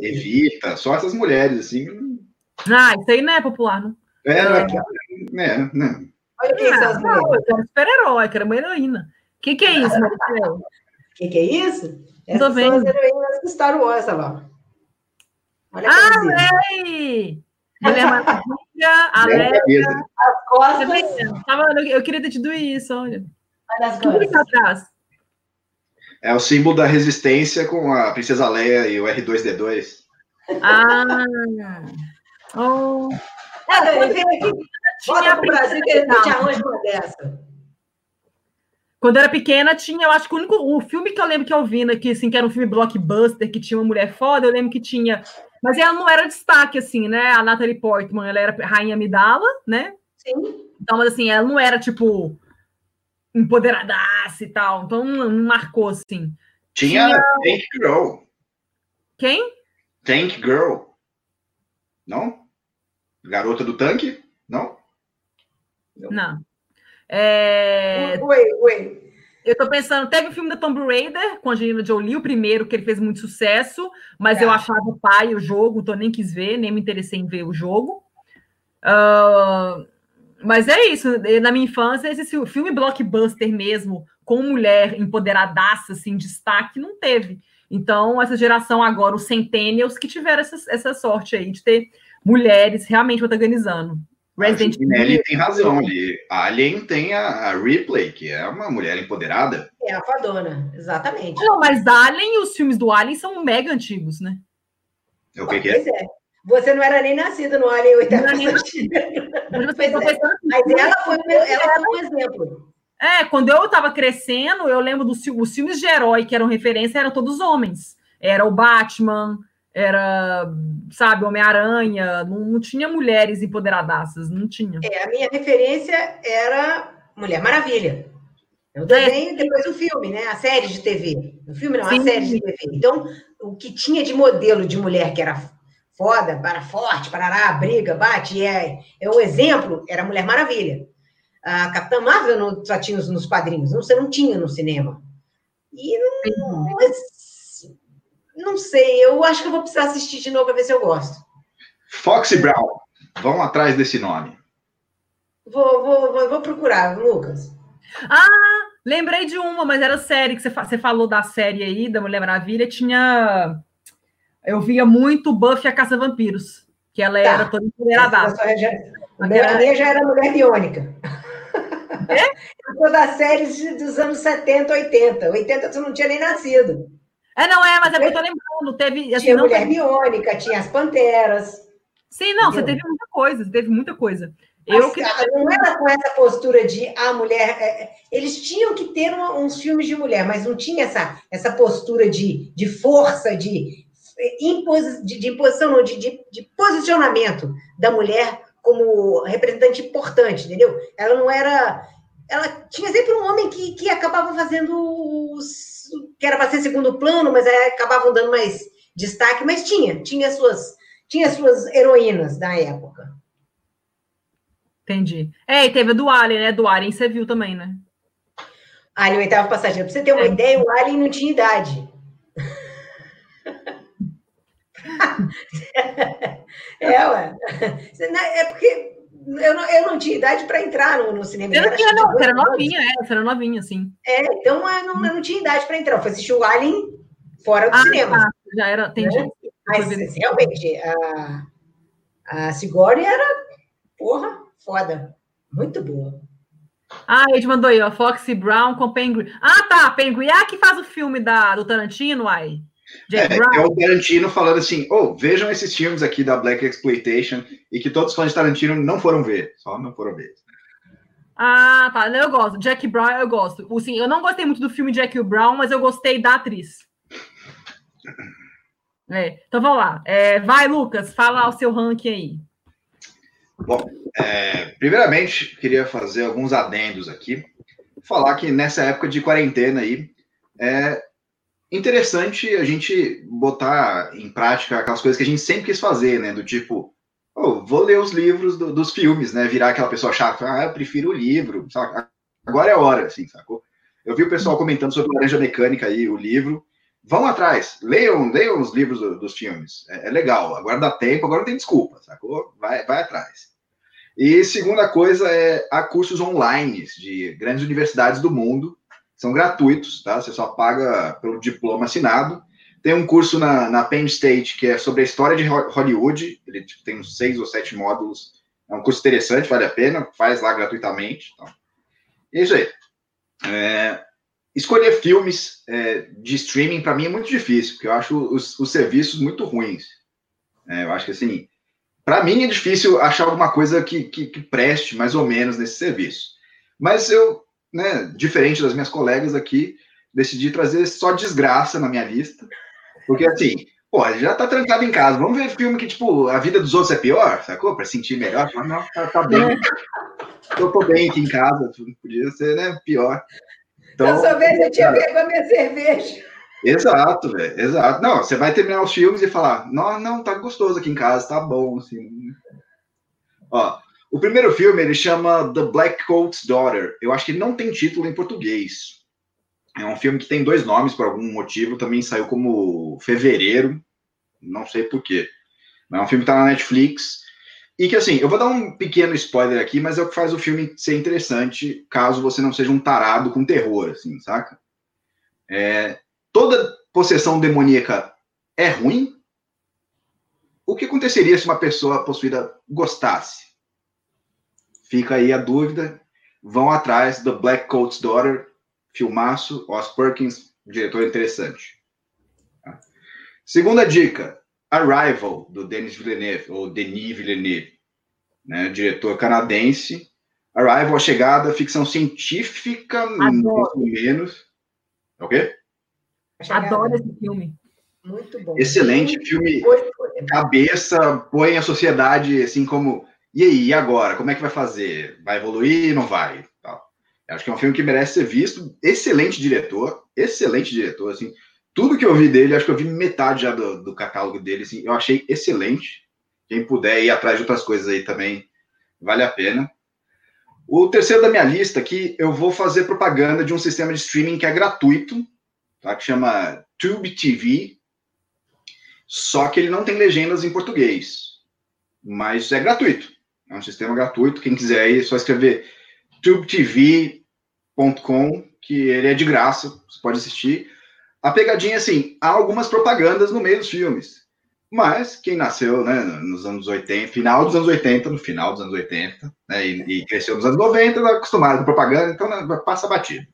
Evita, só essas mulheres, assim. Ah, isso aí não é popular, não. É, é, é, né? Olha o que é mulheres. Eu quero super-herói, quero uma heroína. O que, que é isso, Marcelo? O que, que é isso? Essas são as heroínas do Star Wars, olha lá. Olha ah, Lei! Mulher Maravilha, a Leia, as costas. Eu queria ter tido isso, olha. Olha as costas. atrás. É o símbolo da resistência com a Princesa Leia e o R2D2. Ah! Oh. É, eu aqui. Bota pro Brasil que a gente arranja uma dessa. Quando eu era pequena, tinha, eu acho que o único o filme que eu lembro que eu vi, né, que, assim, que era um filme blockbuster, que tinha uma mulher foda, eu lembro que tinha. Mas ela não era destaque, assim, né? A Natalie Portman, ela era Rainha Midala, né? Sim. Então, mas assim, ela não era, tipo, empoderadaça e tal. Então, não, não marcou, assim. Tinha, tinha Tank Girl. Quem? Tank Girl. Não? Garota do tanque? Não? Não. É... Eu tô pensando, teve o filme da Tomb Raider com a Angelina Jolie, o primeiro, que ele fez muito sucesso, mas é. eu achava o pai o jogo, então nem quis ver, nem me interessei em ver o jogo. Uh, mas é isso, na minha infância, esse filme blockbuster mesmo, com mulher empoderadaça, assim, destaque, não teve. Então, essa geração agora, os centennials, que tiveram essa, essa sorte aí de ter mulheres realmente protagonizando. Resident Evil. tem razão ali. Alien tem a, a, Ripley, que é uma mulher empoderada. É a fadona, exatamente. Não, mas Alien e os filmes do Alien são mega antigos, né? O que, que é? é? Você não era nem nascida no Alien 80 Mas, é. mas ela foi, ela foi um exemplo. É, quando eu estava crescendo, eu lembro dos os filmes de herói que eram referência, eram todos homens. Era o Batman, era, sabe, Homem-Aranha, não, não, tinha mulheres empoderadaças, não tinha. É, a minha referência era Mulher Maravilha. Eu desenho, é. depois o filme, né? A série de TV. O filme não, Sim. a série de TV. Então, o que tinha de modelo de mulher que era foda, para forte, parará, briga, bate, é, é o exemplo, era Mulher Maravilha. A Capitã Marvel não, só tinha nos quadrinhos, não, você não tinha no cinema. E não, não sei, eu acho que eu vou precisar assistir de novo para ver se eu gosto. Foxy Brown, vão atrás desse nome. Vou, vou, vou, vou procurar, Lucas. Ah, lembrei de uma, mas era série que você, você falou da série aí, da Mulher Maravilha, tinha. Eu via muito Buffy a Caça Vampiros, que ela tá. era toda empoderada. A minha já era mulher biônica. É? Todas as séries dos anos 70, 80. 80 você não tinha nem nascido. É, não é, mas é porque eu tô lembrando. Teve, assim, tinha Mulher teve... Biônica, tinha as Panteras. Sim, não, entendeu? você teve muita coisa, você teve muita coisa. Eu que... Não era com essa postura de a ah, mulher. É, é, eles tinham que ter um, uns filmes de mulher, mas não tinha essa, essa postura de, de força, de, impos, de, de imposição, não, de, de, de posicionamento da mulher como representante importante, entendeu? Ela não era. Ela tinha sempre um homem que, que acabava fazendo. Os, que era para ser segundo plano, mas acabavam dando mais destaque, mas tinha, tinha suas, tinha suas heroínas da época. Entendi. É, e teve a do Alien, né? Do Alien você viu também, né? Alien, oitavo passageiro. Pra você ter uma é. ideia, o Alien não tinha idade. é, ué. É porque eu não, eu não tinha idade para entrar no, no cinema. Você não tinha, não. Você era novinha, é. Era novinha, sim. É, então eu não, eu não tinha idade para entrar. Eu fui assistir o Alien fora do ah, cinema. Tá. Já era, entendi. Né? Mas, realmente, a, a Sigourney era, porra, foda. Muito boa. Ah, ele mandou aí, ó, Foxy Brown com Penguin. Ah, tá, Penguin. Ah, que faz o filme da, do Tarantino, aí. É, é, o Tarantino falando assim, oh, vejam esses filmes aqui da Black Exploitation e que todos os fãs de Tarantino não foram ver, só não foram ver. Ah, tá, eu gosto. Jack Brown eu gosto. Assim, eu não gostei muito do filme Jack Brown, mas eu gostei da atriz. É, então vamos lá. É, vai, Lucas, fala o seu ranking aí. Bom, é, primeiramente, queria fazer alguns adendos aqui. Falar que nessa época de quarentena aí, é interessante a gente botar em prática aquelas coisas que a gente sempre quis fazer, né? Do tipo, oh, vou ler os livros do, dos filmes, né? Virar aquela pessoa chata, ah, eu prefiro o livro? Agora é hora, assim, sacou? Eu vi o pessoal comentando sobre Laranja Mecânica aí, o livro. Vão atrás, leiam, leiam os livros do, dos filmes. É, é, legal, agora dá tempo, agora não tem desculpa, sacou? Vai, vai atrás. E segunda coisa é há cursos online de grandes universidades do mundo, são gratuitos, tá? Você só paga pelo diploma assinado. Tem um curso na, na Penn State que é sobre a história de Hollywood, ele tipo, tem uns seis ou sete módulos. É um curso interessante, vale a pena, faz lá gratuitamente. Então. É isso aí. É, escolher filmes é, de streaming para mim é muito difícil, porque eu acho os, os serviços muito ruins. É, eu acho que assim, para mim é difícil achar alguma coisa que, que, que, preste mais ou menos nesse serviço. Mas eu, né, diferente das minhas colegas aqui, decidi trazer só desgraça na minha lista, porque assim, pô, já tá trancado em casa, vamos ver filme que, tipo, a vida dos outros é pior, sacou? Para sentir melhor, não, tá, tá bem. Eu tô bem aqui em casa, podia ser, né, pior. Então, Dessa vez eu tinha pego a minha cerveja. Exato, velho, exato. Não, você vai terminar os filmes e falar, não, não, tá gostoso aqui em casa, tá bom, assim. Ó, o primeiro filme, ele chama The Black Coat's Daughter. Eu acho que não tem título em português. É um filme que tem dois nomes por algum motivo, também saiu como Fevereiro, não sei porquê. Mas é um filme que tá na Netflix. E que assim, eu vou dar um pequeno spoiler aqui, mas é o que faz o filme ser interessante, caso você não seja um tarado com terror, assim, saca? É, toda possessão demoníaca é ruim? O que aconteceria se uma pessoa possuída gostasse? Fica aí a dúvida. Vão atrás do Black Coat's Daughter, filmaço, Os Perkins, diretor interessante. Segunda dica, Arrival, do Denis Villeneuve, ou Denis Villeneuve, né, diretor canadense. Arrival, A Chegada, ficção científica, mais ou menos. É o quê? Adoro esse filme. Muito bom. Excelente filme. Cabeça, põe a sociedade assim como. E aí, e agora? Como é que vai fazer? Vai evoluir? Não vai? Acho que é um filme que merece ser visto. Excelente diretor, excelente diretor. Assim, tudo que eu vi dele, acho que eu vi metade já do, do catálogo dele, assim, eu achei excelente. Quem puder ir atrás de outras coisas aí também, vale a pena. O terceiro da minha lista aqui, eu vou fazer propaganda de um sistema de streaming que é gratuito, tá? que chama Tube TV, só que ele não tem legendas em português, mas é gratuito. É um sistema gratuito. Quem quiser aí, é só escrever tubetv.com, que ele é de graça, você pode assistir. A pegadinha, assim, há algumas propagandas no meio dos filmes. Mas quem nasceu né, nos anos 80, final dos anos 80, no final dos anos 80, né, e, e cresceu nos anos 90, está acostumado com propaganda, então né, passa batido.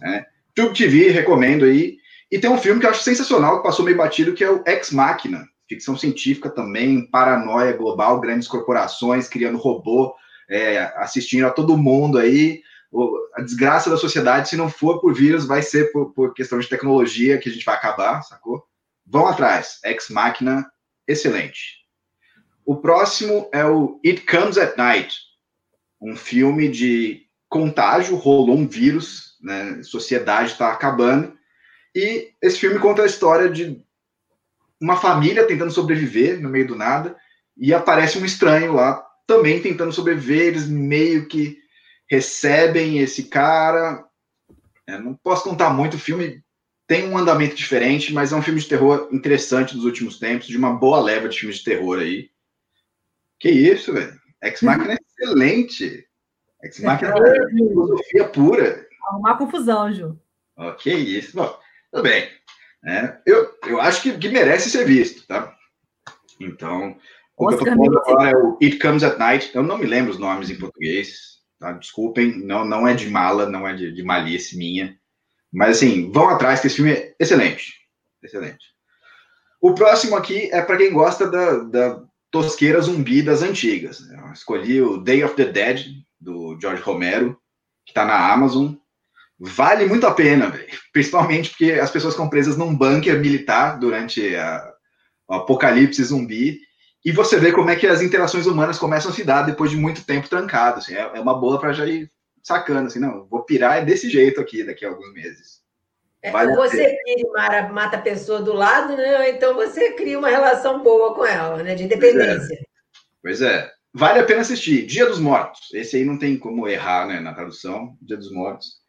Né. Tube TV, recomendo aí. E tem um filme que eu acho sensacional, que passou meio batido, que é o Ex Machina. Ficção científica também, paranoia global, grandes corporações criando robô é, assistindo a todo mundo aí. A desgraça da sociedade, se não for por vírus, vai ser por, por questão de tecnologia que a gente vai acabar, sacou? Vão atrás. Ex Machina, excelente. O próximo é o It Comes at Night, um filme de contágio, rolou um vírus, né? A sociedade está acabando. E esse filme conta a história de uma família tentando sobreviver no meio do nada e aparece um estranho lá também tentando sobreviver. Eles meio que recebem esse cara. Eu não posso contar muito, o filme tem um andamento diferente, mas é um filme de terror interessante dos últimos tempos, de uma boa leva de filmes de terror aí. Que isso, velho? Ex Machina é excelente. Ex Machina é filosofia pura. Arrumar confusão, Ju. Ok, isso. Bom, tudo bem. É, eu, eu acho que, que merece ser visto, tá? Então, o que eu tô falando agora é o It Comes at Night. Eu não me lembro os nomes em português, tá? Desculpem, não, não é de mala, não é de, de malícia minha. Mas, assim, vão atrás, que esse filme é excelente. Excelente. O próximo aqui é para quem gosta da, da tosqueira zumbi das antigas. Eu escolhi o Day of the Dead, do George Romero, que está na Amazon. Vale muito a pena, véio. principalmente porque as pessoas estão presas num bunker militar durante a, o apocalipse zumbi. E você vê como é que as interações humanas começam a se dar depois de muito tempo trancado. Assim, é, é uma boa para já ir sacando, assim, não, vou pirar é desse jeito aqui daqui a alguns meses. É, ou você pira e mata a pessoa do lado, né? Ou então você cria uma relação boa com ela, né? De dependência. Pois é. Pois é. Vale a pena assistir. Dia dos Mortos. Esse aí não tem como errar, né? Na tradução. Dia dos Mortos.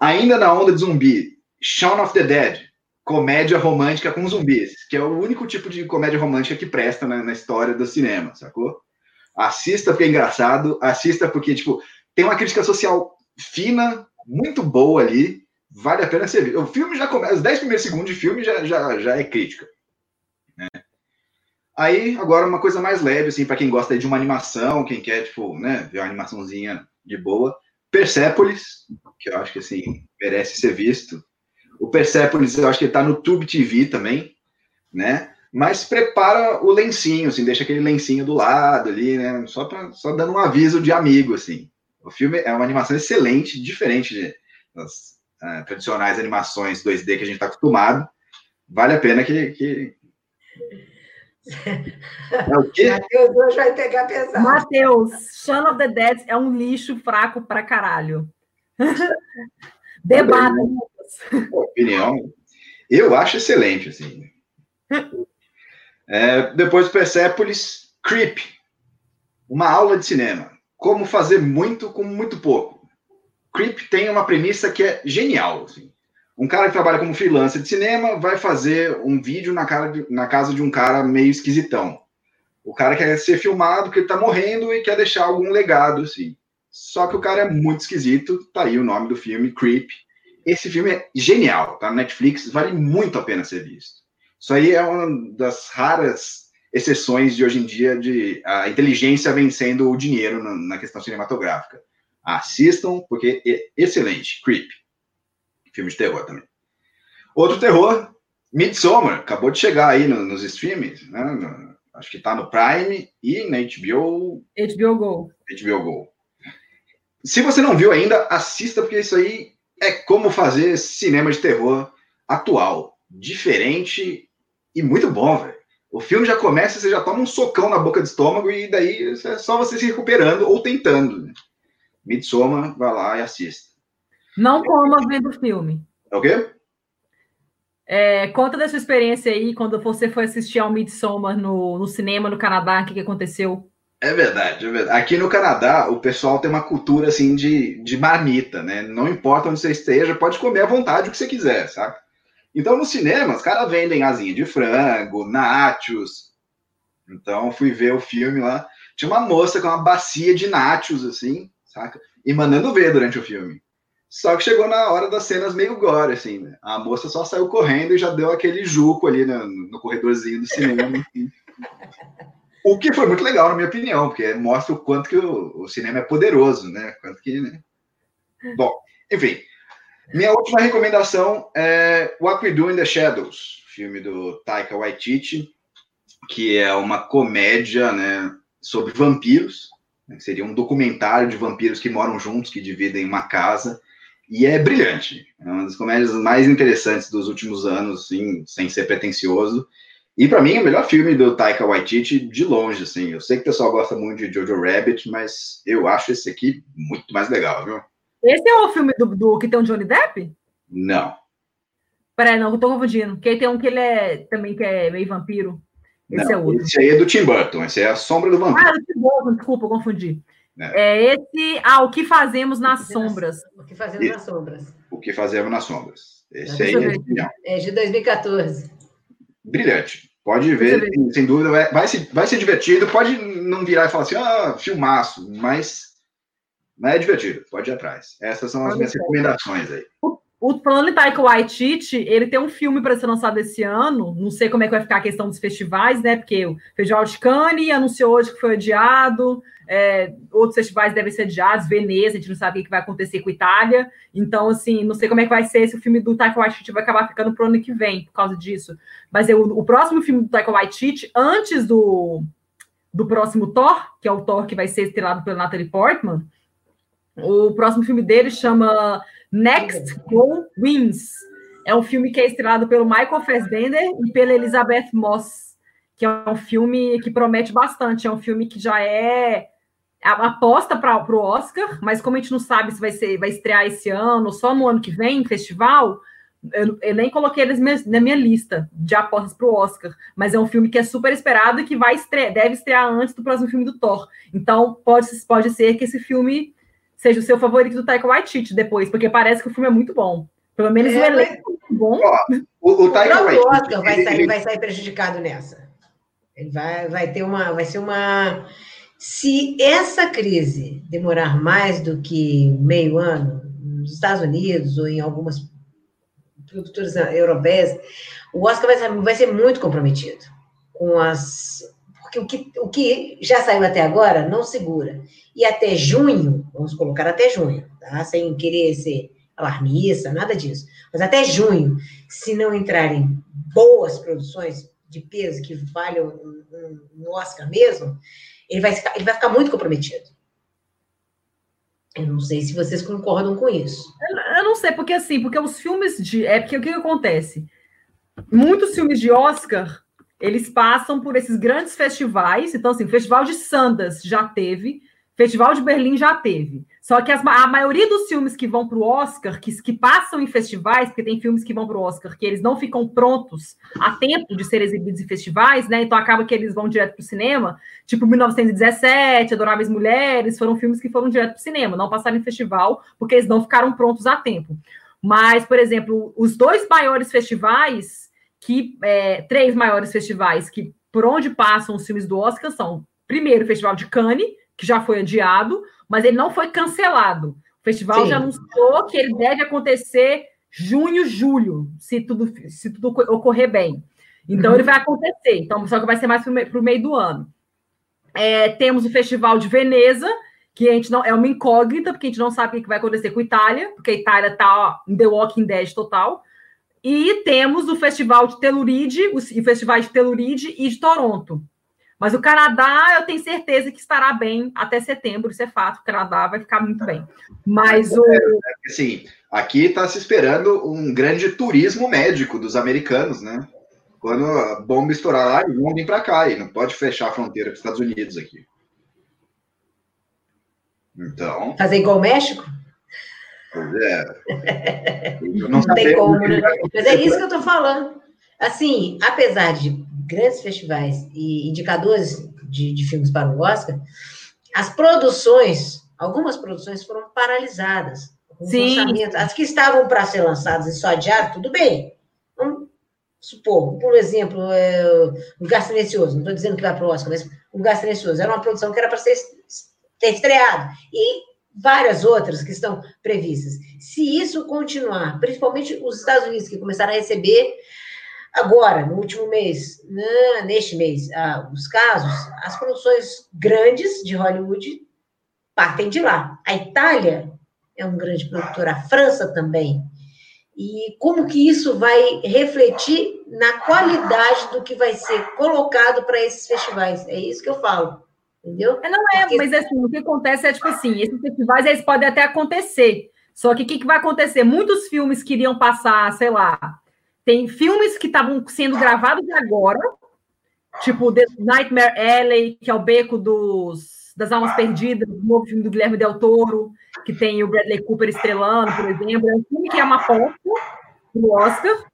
Ainda na onda de zumbi. Shaun of the Dead. Comédia romântica com zumbis. Que é o único tipo de comédia romântica que presta na, na história do cinema, sacou? Assista porque é engraçado. Assista porque, tipo, tem uma crítica social fina, muito boa ali, vale a pena ser visto. O filme já começa, os 10 primeiros segundos de filme já, já, já é crítica. Né? Aí, agora uma coisa mais leve, assim, para quem gosta de uma animação, quem quer, tipo, né, ver uma animaçãozinha de boa. Persepolis, que eu acho que, assim, merece ser visto. O Persepolis, eu acho que ele tá no Tube TV também, né? Mas prepara o lencinho, assim, deixa aquele lencinho do lado ali, né? Só, pra, só dando um aviso de amigo, assim. O filme é uma animação excelente, diferente das uh, tradicionais animações 2D que a gente está acostumado. Vale a pena que. que... É o quê? Matheus hoje vai pegar pesado. Matheus, Shaun of the Dead é um lixo fraco pra caralho. Debata, Lucas. Opinião. Eu acho excelente, assim. É, depois do Persepolis, Creep. Uma aula de cinema como fazer muito com muito pouco. Creep tem uma premissa que é genial. Assim. Um cara que trabalha como freelancer de cinema vai fazer um vídeo na, de, na casa de um cara meio esquisitão. O cara quer ser filmado porque ele tá morrendo e quer deixar algum legado, assim. Só que o cara é muito esquisito, tá aí o nome do filme, Creep. Esse filme é genial, tá na Netflix, vale muito a pena ser visto. Isso aí é uma das raras exceções de hoje em dia de a inteligência vencendo o dinheiro na, na questão cinematográfica. Assistam, porque é excelente. Creep. Filme de terror também. Outro terror, Midsommar, acabou de chegar aí no, nos streams, né? No, acho que está no Prime e na HBO. HBO Go. HBO Go. Se você não viu ainda, assista, porque isso aí é como fazer cinema de terror atual. Diferente e muito bom, velho. O filme já começa, você já toma um socão na boca do estômago e daí é só você se recuperando ou tentando. Né? Midsommar, vai lá e assista. Não coma vendo o filme. É o quê? É, conta da sua experiência aí, quando você foi assistir ao Midsommar no, no cinema no Canadá, o que, que aconteceu? É verdade, é verdade. Aqui no Canadá, o pessoal tem uma cultura assim de, de marmita, né? Não importa onde você esteja, pode comer à vontade o que você quiser, saca? Então, no cinema, os caras vendem asinha de frango, nachos. Então, fui ver o filme lá. Tinha uma moça com uma bacia de nachos, assim, saca? E mandando ver durante o filme. Só que chegou na hora das cenas meio gore, assim, né? A moça só saiu correndo e já deu aquele juco ali no, no corredorzinho do cinema. o que foi muito legal, na minha opinião, porque mostra o quanto que o, o cinema é poderoso, né? Quanto que, né? Bom, enfim, minha última recomendação é What We Do in the Shadows, filme do Taika Waititi, que é uma comédia né, sobre vampiros. Né? Seria um documentário de vampiros que moram juntos, que dividem uma casa. E é brilhante. É uma das comédias mais interessantes dos últimos anos, assim, sem ser pretencioso. E para mim, é o melhor filme do Taika Waititi de longe, assim. Eu sei que o pessoal gosta muito de Jojo Rabbit, mas eu acho esse aqui muito mais legal, viu? Esse é o filme do, do que tem o Johnny Depp? Não. Peraí, não, eu tô confundindo. Porque tem um que ele é também que é meio vampiro. Esse não, é outro. Esse aí é do Tim Burton, esse é a sombra do vampiro. Ah, do Tim Burton, desculpa, eu confundi. É. é. esse, ah, o que fazemos nas sombras. O que fazemos nas sombras. O que fazemos nas sombras. Esse aí é, é de 2014. Brilhante. Pode ver, sem, sem dúvida, vai, vai, ser, vai ser divertido. Pode não virar e falar assim, ah, filmaço, mas, mas é divertido. Pode ir atrás. Essas são as minhas recomendações aí. O, o plano Taika Waititi, ele tem um filme para ser lançado esse ano. Não sei como é que vai ficar a questão dos festivais, né? Porque o Festival de Cannes anunciou hoje que foi adiado. É, outros festivais devem ser adiados, Veneza, a gente não sabe o que vai acontecer com a Itália. Então, assim, não sei como é que vai ser se o filme do Taika Waititi vai acabar ficando pro ano que vem, por causa disso. Mas eu, o próximo filme do Taika Waititi, antes do, do próximo Thor, que é o Thor que vai ser estrelado pelo Natalie Portman, o próximo filme dele chama Next Go Wins. É um filme que é estrelado pelo Michael Fassbender e pela Elizabeth Moss, que é um filme que promete bastante. É um filme que já é aposta para o Oscar, mas como a gente não sabe se vai ser, vai estrear esse ano ou só no ano que vem, festival, eu, eu nem coloquei eles na minha lista de apostas para o Oscar, mas é um filme que é super esperado e que vai estrear, deve estrear antes do próximo filme do Thor. Então pode, pode ser que esse filme seja o seu favorito do Taika Waititi depois, porque parece que o filme é muito bom. Pelo menos é, o elenco é muito bom. Ó, o, o Taika Waititi Oscar vai sair, vai sair prejudicado nessa. Ele vai, vai ter uma, vai ser uma se essa crise demorar mais do que meio ano, nos Estados Unidos ou em algumas produtoras europeias, o Oscar vai ser, vai ser muito comprometido com as. Porque o que, o que já saiu até agora não segura. E até junho, vamos colocar até junho, tá? sem querer ser alarmista, nada disso. Mas até junho, se não entrarem boas produções de peso que valham um, um Oscar mesmo, ele vai, ficar, ele vai ficar muito comprometido. Eu não sei se vocês concordam com isso. Eu não sei, porque assim, porque os filmes de. É porque o que, que acontece? Muitos filmes de Oscar, eles passam por esses grandes festivais. Então, assim, o Festival de Sundance já teve, Festival de Berlim já teve. Só que as, a maioria dos filmes que vão para o Oscar, que, que passam em festivais, porque tem filmes que vão para o Oscar que eles não ficam prontos a tempo de serem exibidos em festivais, né? Então acaba que eles vão direto para o cinema, tipo 1917, Adoráveis Mulheres, foram filmes que foram direto para o cinema, não passaram em festival, porque eles não ficaram prontos a tempo. Mas, por exemplo, os dois maiores festivais, que é, três maiores festivais que por onde passam os filmes do Oscar são, primeiro, o Festival de Cannes, que já foi adiado, mas ele não foi cancelado. O festival Sim. já anunciou que ele deve acontecer junho, julho, se tudo, se tudo ocorrer bem. Então, uhum. ele vai acontecer. Então, só que vai ser mais para o meio do ano. É, temos o Festival de Veneza, que a gente não é uma incógnita, porque a gente não sabe o que vai acontecer com a Itália, porque a Itália está em The Walking Dead total. E temos o Festival de Telluride, o Festival de Telluride e de Toronto. Mas o Canadá, eu tenho certeza que estará bem até setembro, isso é fato. O Canadá vai ficar muito bem. Mas o. É, assim, aqui está se esperando um grande turismo médico dos americanos, né? Quando a bomba estourar lá, eles vão vir para cá e não pode fechar a fronteira com os Estados Unidos aqui. Então. Fazer igual o México? Pois é. não, não tem como, né? Mas é isso que eu estou falando. Assim, apesar de grandes festivais e indicadores de, de filmes para o Oscar, as produções, algumas produções foram paralisadas. Sim. As que estavam para ser lançadas e só adiaram, tudo bem. Vamos supor, por exemplo, é, o Lugar Silencioso, não estou dizendo que vai para o Oscar, mas o Lugar Silencioso era uma produção que era para ser ter estreado. E várias outras que estão previstas. Se isso continuar, principalmente os Estados Unidos, que começaram a receber Agora, no último mês, neste mês, ah, os casos, as produções grandes de Hollywood partem de lá. A Itália é um grande produtor, a França também. E como que isso vai refletir na qualidade do que vai ser colocado para esses festivais? É isso que eu falo. Entendeu? É, não é, Porque... mas assim, o que acontece é tipo assim, esses festivais eles podem até acontecer. Só que o que, que vai acontecer? Muitos filmes queriam passar, sei lá, tem filmes que estavam sendo gravados agora, tipo The Nightmare Alley, que é o beco dos, das almas perdidas, o novo filme do Guilherme Del Toro, que tem o Bradley Cooper estrelando, por exemplo. É um filme que é uma aposta do Oscar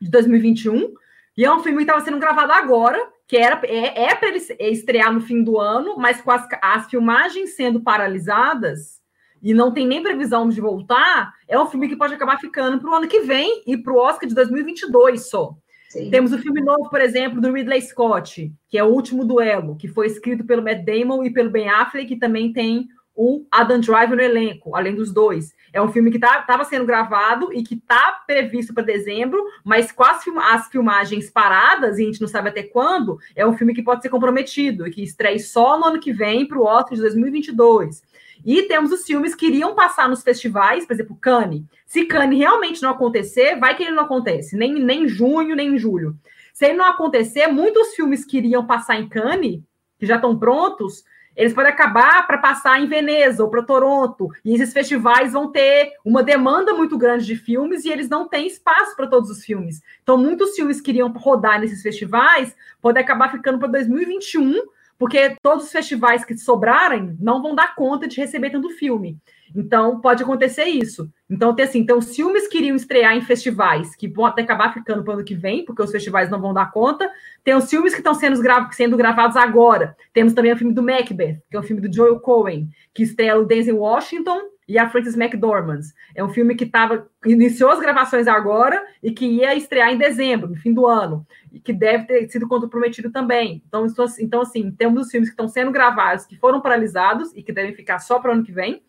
de 2021. E é um filme que estava sendo gravado agora, que era é, é para ele estrear no fim do ano, mas com as, as filmagens sendo paralisadas, e não tem nem previsão de voltar, é um filme que pode acabar ficando para o ano que vem e para o Oscar de 2022 só. Sim. Temos o filme novo, por exemplo, do Ridley Scott, que é O Último Duelo, que foi escrito pelo Matt Damon e pelo Ben Affleck, que também tem o Adam Driver no elenco, além dos dois. É um filme que estava tá, sendo gravado e que está previsto para dezembro, mas com as, film as, filmagens paradas, e a gente não sabe até quando, é um filme que pode ser comprometido e que estreia só no ano que vem para o Oscar de 2022. E temos os filmes que iriam passar nos festivais, por exemplo, Cannes. Se Cannes realmente não acontecer, vai que ele não acontece, nem, nem em junho, nem em julho. Se ele não acontecer, muitos filmes que iriam passar em Cannes, que já estão prontos, eles podem acabar para passar em Veneza ou para Toronto. E esses festivais vão ter uma demanda muito grande de filmes e eles não têm espaço para todos os filmes. Então, muitos filmes que iriam rodar nesses festivais podem acabar ficando para 2021 porque todos os festivais que sobrarem não vão dar conta de receber tanto filme. Então, pode acontecer isso. Então, tem assim, então, os filmes que iriam estrear em festivais, que vão até acabar ficando para o ano que vem, porque os festivais não vão dar conta. Tem os filmes que estão sendo, sendo gravados agora. Temos também o filme do Macbeth, que é o filme do Joel Cohen, que estreia o Denzel Washington e a Frances McDormand. É um filme que tava, iniciou as gravações agora e que ia estrear em dezembro, no fim do ano, e que deve ter sido comprometido também. Então, então assim, temos os filmes que estão sendo gravados, que foram paralisados e que devem ficar só para o ano que vem.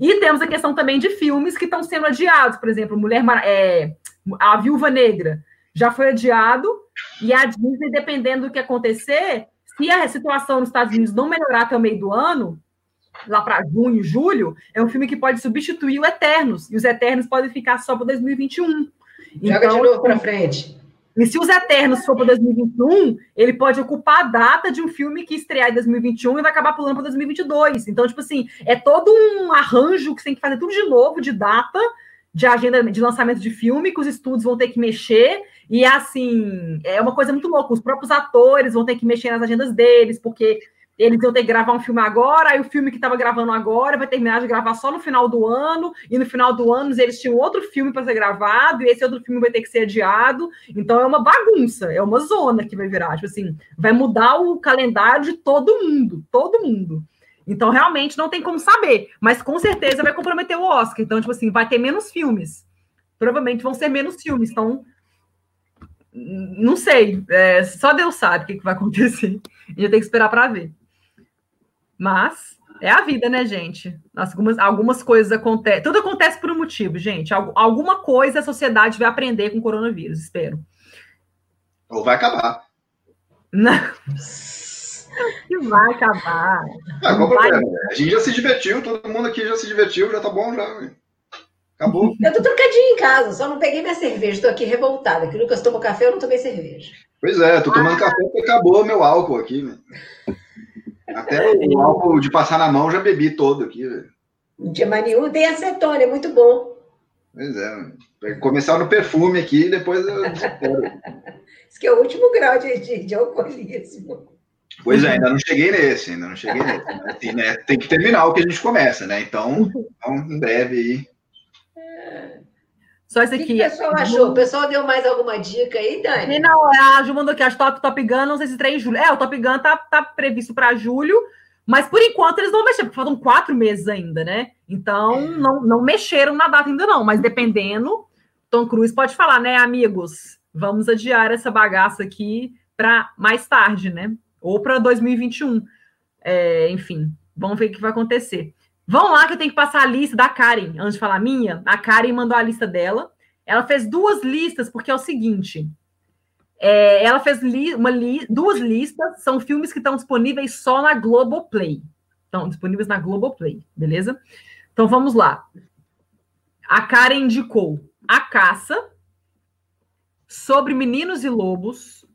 E temos a questão também de filmes que estão sendo adiados, por exemplo, Mulher é, A Viúva Negra já foi adiado, e a Disney, dependendo do que acontecer, se a situação nos Estados Unidos não melhorar até o meio do ano, lá para junho, julho, é um filme que pode substituir o Eternos, e os Eternos podem ficar só para 2021. Joga então, de novo para frente. E se os Eternos for para 2021, ele pode ocupar a data de um filme que estrear em 2021 e vai acabar pulando para 2022. Então, tipo assim, é todo um arranjo que você tem que fazer tudo de novo, de data, de agenda de lançamento de filme, que os estúdios vão ter que mexer. E assim, é uma coisa muito louca. Os próprios atores vão ter que mexer nas agendas deles, porque eles iam ter que gravar um filme agora, aí o filme que estava gravando agora vai terminar de gravar só no final do ano, e no final do ano eles tinham outro filme para ser gravado, e esse outro filme vai ter que ser adiado. Então é uma bagunça, é uma zona que vai virar. Tipo assim, vai mudar o calendário de todo mundo, todo mundo. Então, realmente não tem como saber, mas com certeza vai comprometer o Oscar. Então, tipo assim, vai ter menos filmes. Provavelmente vão ser menos filmes. Então, não sei. É, só Deus sabe o que, que vai acontecer. A gente tem que esperar para ver. Mas é a vida, né, gente? Algumas, algumas coisas acontecem. Tudo acontece por um motivo, gente. Alguma coisa a sociedade vai aprender com o coronavírus, espero. Ou vai acabar. Não. Que vai acabar. Ah, qual vai... problema? A gente já se divertiu, todo mundo aqui já se divertiu, já tá bom, já. Acabou. Eu tô trocadinho em casa, só não peguei minha cerveja, tô aqui revoltada. Que o Lucas tomou café, eu não tomei cerveja. Pois é, tô tomando ah. café porque acabou meu álcool aqui, né? Até o álcool de passar na mão já bebi todo aqui, velho. Mais nenhum, tem acetona, é muito bom. Pois é, começar no perfume aqui e depois eu Isso que é o último grau de, de, de alcoolismo. Pois é, ainda não cheguei nesse, ainda não cheguei nesse. Assim, né, tem que terminar o que a gente começa, né? Então, então em breve aí. Só isso aqui. O que o pessoal achou? O pessoal deu mais alguma dica aí, Dani? Não, a Ju mandou aqui, acho Top, Top Gun, não sei se estreia em julho. É, o Top Gun tá, tá previsto para julho, mas por enquanto eles não mexeram, porque faltam quatro meses ainda, né? Então, é. não, não mexeram na data ainda não, mas dependendo, Tom Cruise pode falar, né, amigos? Vamos adiar essa bagaça aqui para mais tarde, né? Ou para 2021. É, enfim, vamos ver o que vai acontecer. Vão lá que eu tenho que passar a lista da Karen, antes de falar a minha. A Karen mandou a lista dela. Ela fez duas listas, porque é o seguinte: é, ela fez li uma li duas listas, são filmes que estão disponíveis só na Globoplay. Estão disponíveis na Globoplay, beleza? Então vamos lá. A Karen indicou A Caça, Sobre Meninos e Lobos,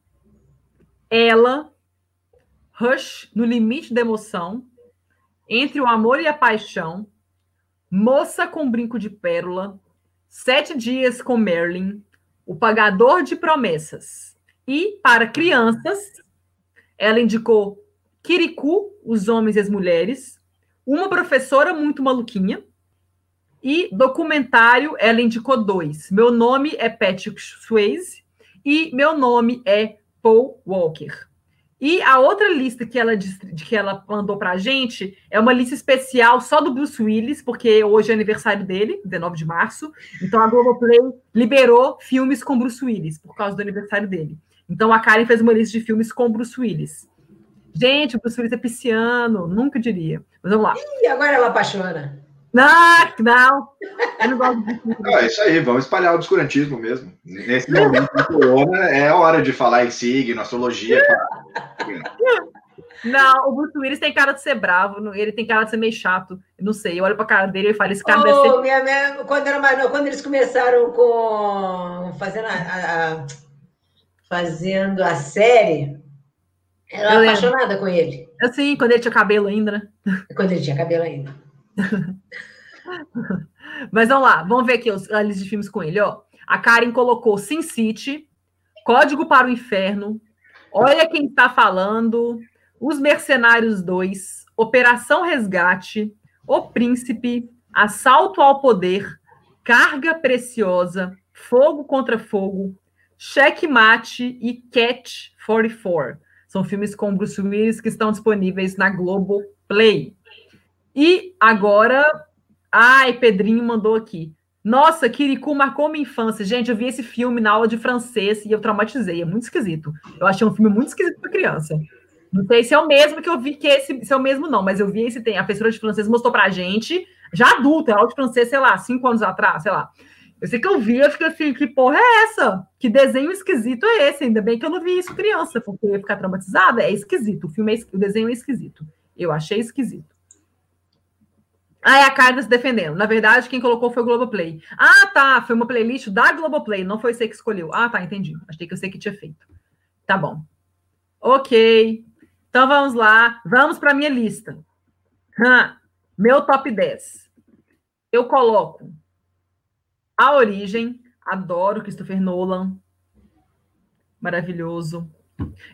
Ela, Rush, No Limite da Emoção, Entre o Amor e a Paixão, Moça com Brinco de Pérola, Sete Dias com Merlin, O Pagador de Promessas. E, para crianças, ela indicou Kirikou, Os Homens e as Mulheres, Uma Professora Muito Maluquinha, e documentário, ela indicou dois. Meu nome é Patrick Swayze e meu nome é Paul Walker. E a outra lista que ela, que ela mandou para a gente é uma lista especial só do Bruce Willis, porque hoje é aniversário dele, 19 de março. Então a Globoplay liberou filmes com Bruce Willis por causa do aniversário dele. Então a Karen fez uma lista de filmes com Bruce Willis. Gente, o Bruce Willis é pisciano, nunca diria. Mas vamos lá. E agora ela apaixona. Não, não. Eu não gosto de não, é isso aí, vamos espalhar o obscurantismo mesmo. Nesse momento de corona, é hora de falar em signo, astrologia. Não, o Bruce Willis tem cara de ser bravo, ele tem cara de ser meio chato. Eu não sei, eu olho pra cara dele e falo, esse cara oh, deve ser... Minha, minha, quando, era mais, quando eles começaram com fazendo a, a fazendo a série, ela era apaixonada com ele. Eu sim, quando ele tinha cabelo ainda, né? Quando ele tinha cabelo ainda. Mas vamos lá, vamos ver aqui os, a lista de filmes com ele. Ó. A Karen colocou Sin City, Código para o Inferno, Olha Quem Está Falando, Os Mercenários 2, Operação Resgate, O Príncipe, Assalto ao Poder, Carga Preciosa, Fogo contra Fogo, Checkmate e Cat 44. São filmes com Bruce Willis que estão disponíveis na Globo Play. E agora, ai, Pedrinho mandou aqui. Nossa, Kirikou marcou minha infância. Gente, eu vi esse filme na aula de francês e eu traumatizei. É muito esquisito. Eu achei um filme muito esquisito para criança. Não sei se é o mesmo que eu vi, que esse se é o mesmo, não, mas eu vi esse tem. A professora de francês mostrou pra gente, já adulta, aula de francês, sei lá, cinco anos atrás, sei lá. Eu sei que eu vi, eu fiquei assim, que porra é essa? Que desenho esquisito é esse? Ainda bem que eu não vi isso criança, porque eu ia ficar traumatizada. É esquisito, o filme é, o desenho é esquisito. Eu achei esquisito. Ah, é a Carla se defendendo. Na verdade, quem colocou foi o Globoplay. Ah, tá. Foi uma playlist da Globoplay. Não foi você que escolheu. Ah, tá. Entendi. Achei que eu sei que tinha feito. Tá bom. Ok. Então vamos lá. Vamos para minha lista. Hum, meu top 10. Eu coloco A Origem. Adoro Christopher Nolan. Maravilhoso.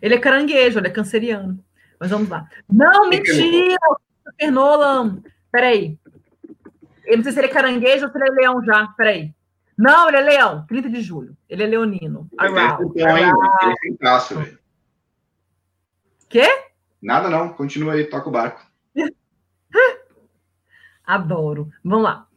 Ele é caranguejo, ele é canceriano. Mas vamos lá. Não, mentira! Christopher Nolan Peraí. Eu não sei se ele é caranguejo ou se ele é leão já. Peraí. Não, ele é leão. 30 de julho. Ele é leonino. Around. Ele é Quê? Nada não. Continua aí. Toca o barco. Adoro. Vamos lá.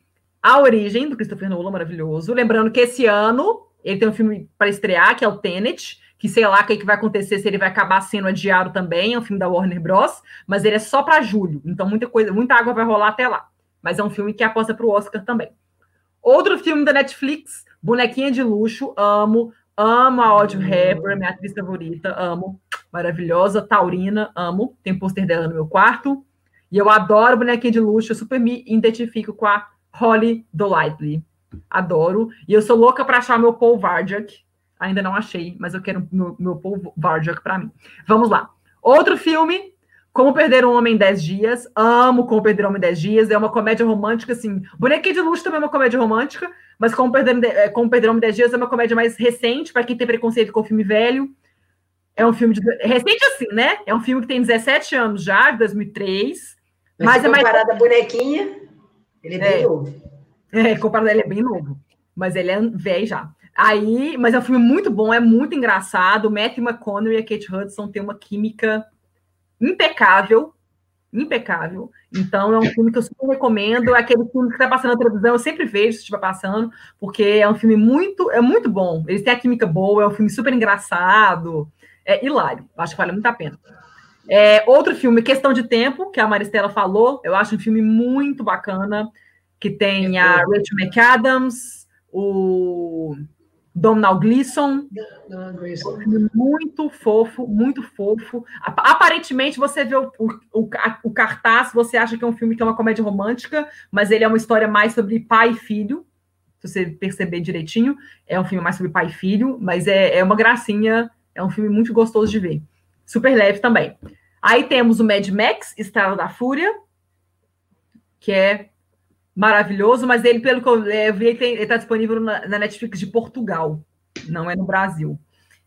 A Origem, do Christopher Nolan, maravilhoso. Lembrando que esse ano ele tem um filme para estrear, que é o Tenet, que sei lá o que, que vai acontecer, se ele vai acabar sendo adiado também, é um filme da Warner Bros., mas ele é só para julho, então muita coisa, muita água vai rolar até lá. Mas é um filme que aposta para o Oscar também. Outro filme da Netflix, Bonequinha de Luxo, amo, amo a Audrey Hepburn, minha atriz favorita, amo, maravilhosa, taurina, amo, tem pôster dela no meu quarto, e eu adoro Bonequinha de Luxo, eu super me identifico com a Holly Golightly, adoro, e eu sou louca para achar meu Paul Varjak, Ainda não achei, mas eu quero meu, meu Paul Varjak para mim. Vamos lá. Outro filme, Como Perder um Homem em 10 Dias. Amo Como Perder um Homem em 10 Dias. É uma comédia romântica, assim. Bonequinha de Luxo também é uma comédia romântica, mas Como Perder, é, Como Perder um Homem em 10 Dias é uma comédia mais recente, para quem tem preconceito com o filme velho. É um filme de... recente assim, né? É um filme que tem 17 anos já, de 2003. Mas, mas é mais... comparado a Bonequinha, ele é bem é. novo. É, comparado a ele é bem novo. Mas ele é velho já. Aí, mas é um filme muito bom, é muito engraçado. O Matthew McConaughey e a Kate Hudson têm uma química impecável, impecável. Então é um filme que eu super recomendo. É aquele filme que está passando na televisão, eu sempre vejo se estiver passando, porque é um filme muito, é muito bom. Eles têm a química boa, é um filme super engraçado, é hilário. Acho que vale muito a pena. É, outro filme, Questão de Tempo, que a Maristela falou, eu acho um filme muito bacana, que tem a Rachel McAdams, o Domhnall Gleeson, muito fofo, muito fofo. Aparentemente, você vê o, o, o, cartaz, você acha que é um filme que é uma comédia romântica, mas ele é uma história mais sobre pai e filho, se você perceber direitinho. É um filme mais sobre pai e filho, mas é, é uma gracinha, é um filme muito gostoso de ver. Super leve também. Aí temos o Mad Max, Estrada da Fúria, que é maravilhoso, mas ele, pelo que eu, eu vi, ele está disponível na, na, Netflix de Portugal, não é no Brasil.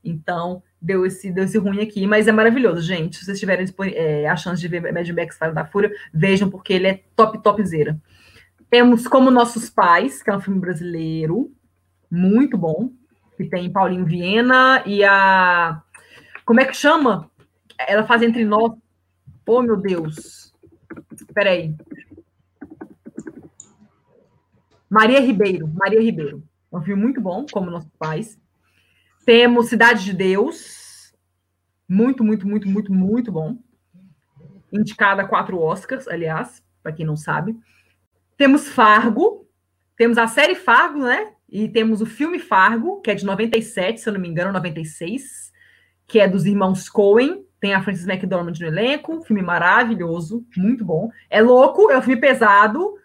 Então, deu esse, deu esse ruim aqui, mas é maravilhoso, gente. Se vocês tiverem é, a chance de ver Mad Max Estrada da Fúria, vejam, porque ele é top, topzera. Temos Como Nossos Pais, que é um filme brasileiro, muito bom, que tem Paulinho Viena e a. Como é que chama? Ela faz entre nós. Oh, meu Deus. Peraí. Maria Ribeiro. Maria Ribeiro. Um filme muito bom, como nossos pais. Temos Cidade de Deus. Muito, muito, muito, muito, muito bom. Indicada a quatro Oscars, aliás, para quem não sabe. Temos Fargo. Temos a série Fargo, né? E temos o filme Fargo, que é de 97, se eu não me engano, 96, que é dos irmãos Coen. Tem a Frances McDormand no elenco, filme maravilhoso, muito bom. É louco, é um filme pesado,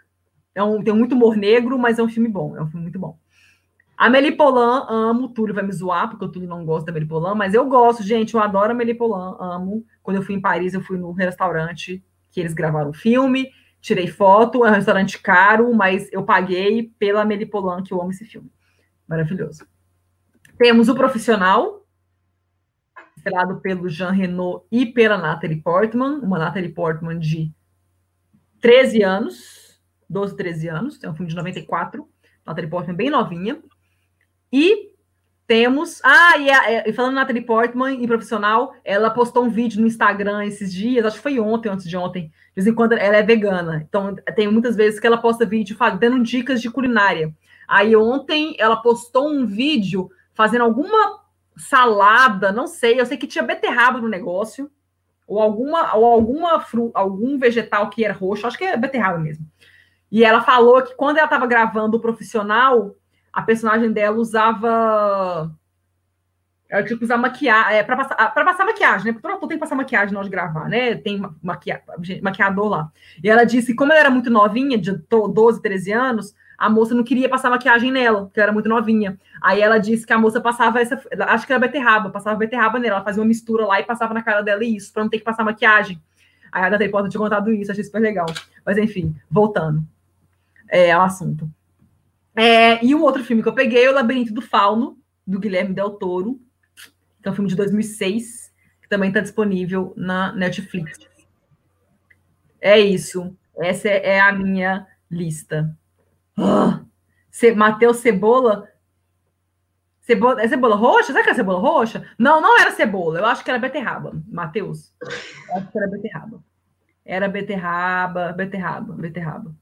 é um, tem muito humor negro, mas é um filme bom, é um filme muito bom. A Melipolan, amo, Túlio vai me zoar, porque o Túlio não gosta da Melipolan, mas eu gosto, gente, eu adoro a Melipolan, amo. Quando eu fui em Paris, eu fui no restaurante que eles gravaram o filme, tirei foto, é um restaurante caro, mas eu paguei pela Melipolan, que eu amo esse filme. Maravilhoso. Temos o Profissional, estrelado pelo Jean Renault e pela Natalie Portman, uma Natalie Portman de 13 anos, 12, 13 anos, é um filme de 94, Natalie Portman bem novinha. E temos. Ah, e, a, é, e falando Natalie Portman, em profissional, ela postou um vídeo no Instagram esses dias, acho que foi ontem, antes de ontem. De vez em quando ela é vegana. Então, tem muitas vezes que ela posta vídeo dando dicas de culinária. Aí ontem ela postou um vídeo fazendo alguma salada, não sei, eu sei que tinha beterraba no negócio, ou alguma, ou alguma fru, algum vegetal que era roxo, acho que é beterraba mesmo. E ela falou que quando ela estava gravando o profissional, a personagem dela usava. Ela tinha que usar maquiagem. É, para passar, pra passar maquiagem, né? Porque todo mundo tem que passar maquiagem na hora de gravar, né? Tem maquia, maquiador lá. E ela disse que, como ela era muito novinha, de 12, 13 anos, a moça não queria passar maquiagem nela, porque ela era muito novinha. Aí ela disse que a moça passava essa. Acho que era beterraba, passava beterraba nela. Ela fazia uma mistura lá e passava na cara dela isso, para não ter que passar maquiagem. Aí a Natalie Porta tinha contado isso, achei super legal. Mas enfim, voltando é, ao assunto. É, e um outro filme que eu peguei é O Labirinto do Fauno, do Guilherme Del Toro, que é um filme de 2006, que também está disponível na Netflix. É isso. Essa é a minha lista. Oh, Matheus Cebola. Cebola. É cebola roxa? Será que é cebola roxa? Não, não era cebola. Eu acho que era beterraba. Matheus. Acho que era beterraba. Era beterraba, beterraba, beterraba.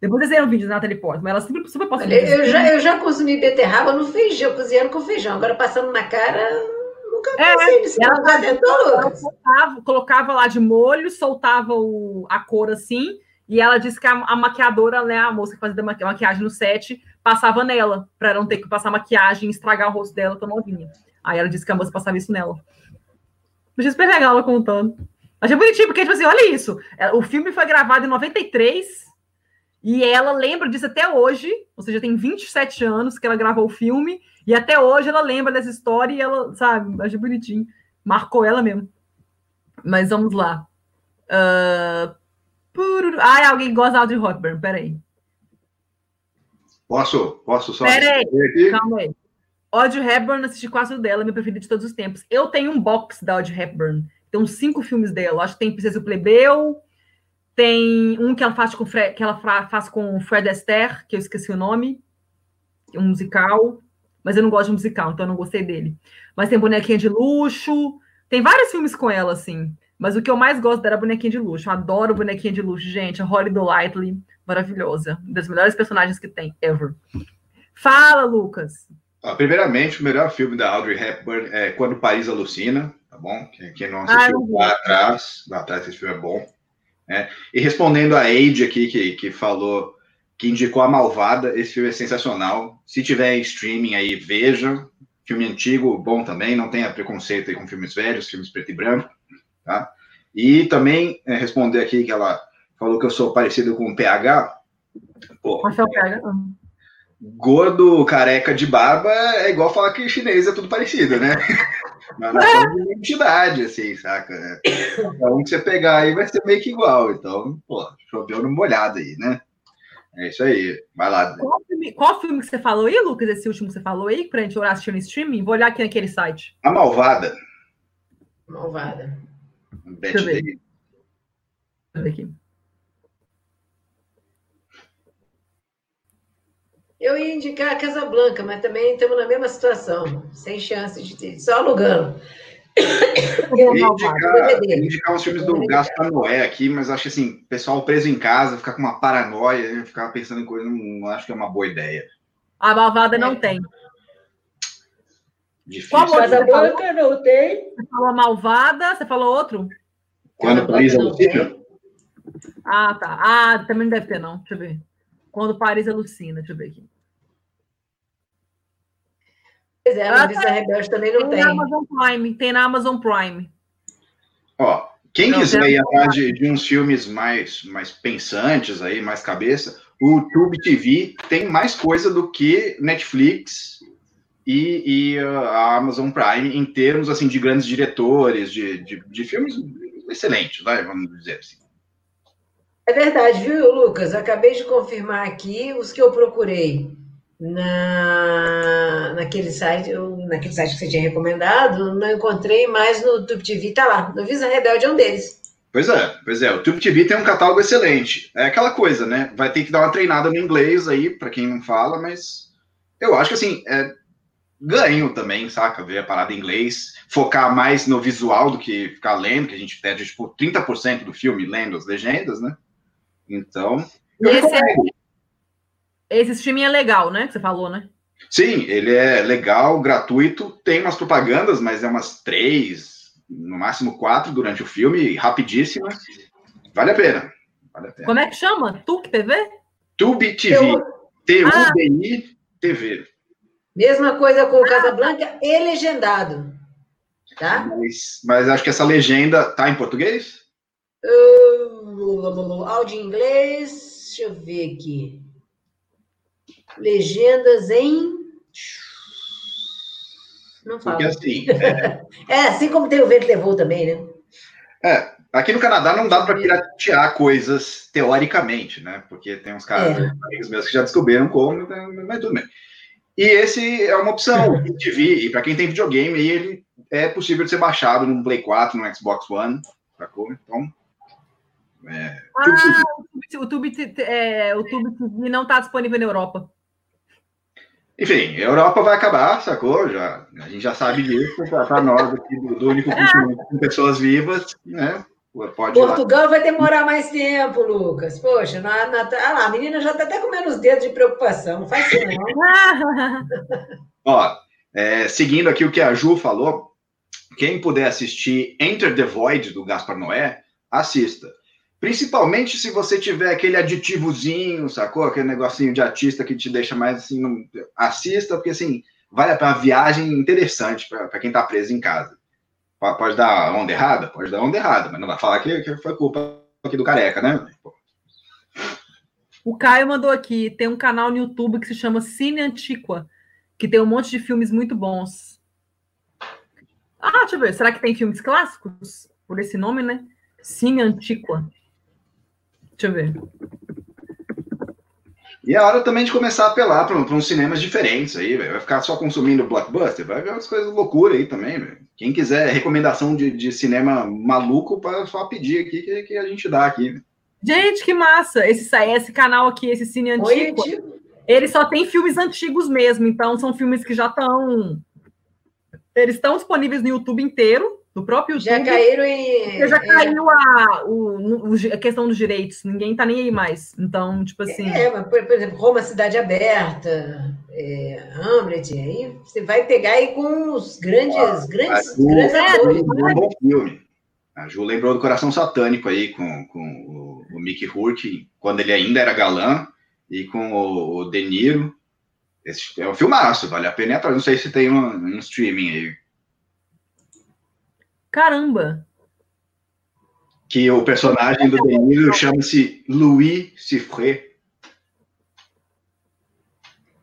Depois desenhei um vídeo da Natalie Portman, ela super, super posta. Eu já, eu já consumi beterraba no feijão, cozinhando com feijão. Agora passando na cara, nunca é, pensei nisso. Ela, ela, ela colocava, colocava, lá de molho, soltava o, a cor assim, e ela disse que a, a maquiadora, né, a moça que fazia maqui, maquiagem no set, passava nela, para não ter que passar maquiagem e estragar o rosto dela tão novinha. Aí ela disse que a moça passava isso nela. Achei super legal ela contando. Achei bonitinho, porque, tipo assim, olha isso. É, o filme foi gravado em 93 e ela lembra disso até hoje, ou seja, tem 27 anos que ela gravou o filme, e até hoje ela lembra dessa história e ela, sabe, acho bonitinho. Marcou ela mesmo. Mas vamos lá. Uh... Ai, alguém gosta de Audrey Hepburn, peraí. Posso? Posso só? Peraí, calma aí. Audrey Hepburn, assisti quase dela, minha preferida de todos os tempos. Eu tenho um box da Audrey Hepburn. Tem uns cinco filmes dela. Acho que tem Princesa Plebeu, tem um que ela faz com, Fred, que ela faz com Fred Astaire, que eu esqueci o nome, um musical, mas eu não gosto de musical, então eu não gostei dele. Mas tem Bonequinha de Luxo, tem vários filmes com ela, assim. Mas o que eu mais gosto dela é Bonequinha de Luxo. Eu adoro Bonequinha de Luxo, gente. A Holly Lightly, maravilhosa. Uma das melhores personagens que tem, ever. Fala, Lucas. Ah, primeiramente, o melhor filme da Audrey Hepburn é Quando Paris Alucina, tá bom? Quem, não assistiu ah, lá atrás, lá atrás esse filme é bom. Né? E respondendo a Age aqui, que, que falou, que indicou a Malvada, esse filme é sensacional. Se tiver em streaming aí, veja. Filme antigo, bom também, não tenha preconceito aí com filmes velhos, filmes preto e branco, tá? E também é, responder aqui que ela falou que eu sou parecido com o PH. Pô, é o PH? Gordo, careca de barba é igual falar que chinês é tudo parecido, né? Mas somos uma entidade, assim, saca? Então, um que você pegar aí vai ser meio que igual. Então, pô, choveu no molhado aí, né? É isso aí. Vai lá. Qual filme, qual filme que você falou aí, Lucas? Esse último que você falou aí, pra gente orar assistir no streaming? Vou olhar aqui naquele site. A Malvada. Malvada. Deixa eu ver. Deixa eu ver aqui. Eu ia indicar a Casa Blanca, mas também estamos na mesma situação, sem chance de ter, só alugando. Eu ia indicar, indicar uns filmes do Gaspar Noé aqui, mas acho que assim, pessoal preso em casa, ficar com uma paranoia, ficar pensando em coisa, não, não acho que é uma boa ideia. A malvada é. não tem. Difícil. Qual Casa Blanca não tem? Você falou malvada, você falou outro? Quando Paris é alucina? Ah, tá. Ah, também não deve ter, não. Deixa eu ver. Quando Paris alucina, deixa eu ver aqui. Pois é, a Noviça ah, Rebelde também não tem. Tem na Amazon Prime. Tem na Amazon Prime. Ó, quem não, quiser ir atrás de, de, uns filmes mais, mais pensantes aí, mais cabeça, o Tube TV tem mais coisa do que Netflix e, e a Amazon Prime em termos assim de grandes diretores, de, de, de filmes excelentes, vai, vamos dizer assim. É verdade, viu, Lucas? Acabei de confirmar aqui os que eu procurei na, naquele site, eu, naquele site que você tinha recomendado, não encontrei mais no Tube TV, tá lá. No Visa Rebelde é um deles. Pois é, pois é. O Tube TV tem um catálogo excelente. É aquela coisa, né? Vai ter que dar uma treinada no inglês aí, para quem não fala, mas eu acho que assim, é ganho também, saca? Ver a parada em inglês, focar mais no visual do que ficar lendo, que a gente perde tipo 30% do filme lendo as legendas, né? Então, eu esse, é, esse streaming é legal, né? Que você falou, né? Sim, ele é legal, gratuito, tem umas propagandas, mas é umas três, no máximo quatro durante o filme, rapidíssimas. Vale a pena. Vale a pena. Como é que chama? Tube TV? Tube TV. T-U-B-I TV. Mesma coisa com o Casablanca e legendado. Tá? Mas, mas acho que essa legenda tá em português? Uh, áudio em inglês. Deixa eu ver aqui. Legendas em. Não fala. Assim. É... é, assim como tem o vento levou também, né? É, aqui no Canadá não dá para piratear coisas teoricamente, né? Porque tem uns caras, é. amigos meus que já descobriram como, mas tudo bem. E esse é uma opção, TV, e para quem tem videogame, ele é possível de ser baixado no Play 4, no Xbox One, sacou? Então. É, ah, o Tube, é, o Tube TV não está disponível na Europa. Enfim, a Europa vai acabar, sacou? Já, a gente já sabe disso, para nós aqui do, do único continente com pessoas vivas, né? Pode Portugal vai demorar mais tempo, Lucas. Poxa, na, na, ah lá, a menina já está até com menos dedos de preocupação. Não faz isso, não. Ó, é, seguindo aqui o que a Ju falou, quem puder assistir Enter the Void, do Gaspar Noé, assista. Principalmente se você tiver aquele aditivozinho, sacou? Aquele negocinho de artista que te deixa mais assim, não... assista, porque assim, vale a viagem interessante para quem está preso em casa. Pode dar onda errada? Pode dar onda errada, mas não vai falar que, que foi culpa aqui do careca, né? O Caio mandou aqui, tem um canal no YouTube que se chama Cine Antiqua, que tem um monte de filmes muito bons. Ah, deixa eu ver, será que tem filmes clássicos? Por esse nome, né? Cine Antiqua. Deixa eu ver. E é hora também de começar a apelar para uns cinemas diferentes aí, véio. Vai ficar só consumindo blockbuster? Vai ver umas coisas loucura aí também, velho. Quem quiser recomendação de, de cinema maluco, para só pedir aqui que, que, a gente dá aqui. Véio. Gente, que massa! Esse, esse canal aqui, esse cine antigo, Oi, ele só tem filmes antigos mesmo, então são filmes que já estão. Eles estão disponíveis no YouTube inteiro do próprio YouTube. Já caíram em. Já caiu a, o, a questão dos direitos, ninguém tá nem aí mais. Então, tipo assim. É, mas, por, por exemplo, Roma Cidade Aberta, é, Hamlet, aí você vai pegar aí com os grandes, ah, grandes, Ju, grandes atores. Um bom filme. A Ju lembrou do Coração Satânico aí com, com o, o Mickey Rourke, quando ele ainda era galã, e com o, o De Niro. Esse é um filmaço, vale a pena ir atrás. Não sei se tem um, um streaming aí Caramba! Que o personagem do Deniro chama-se Louis Siffré.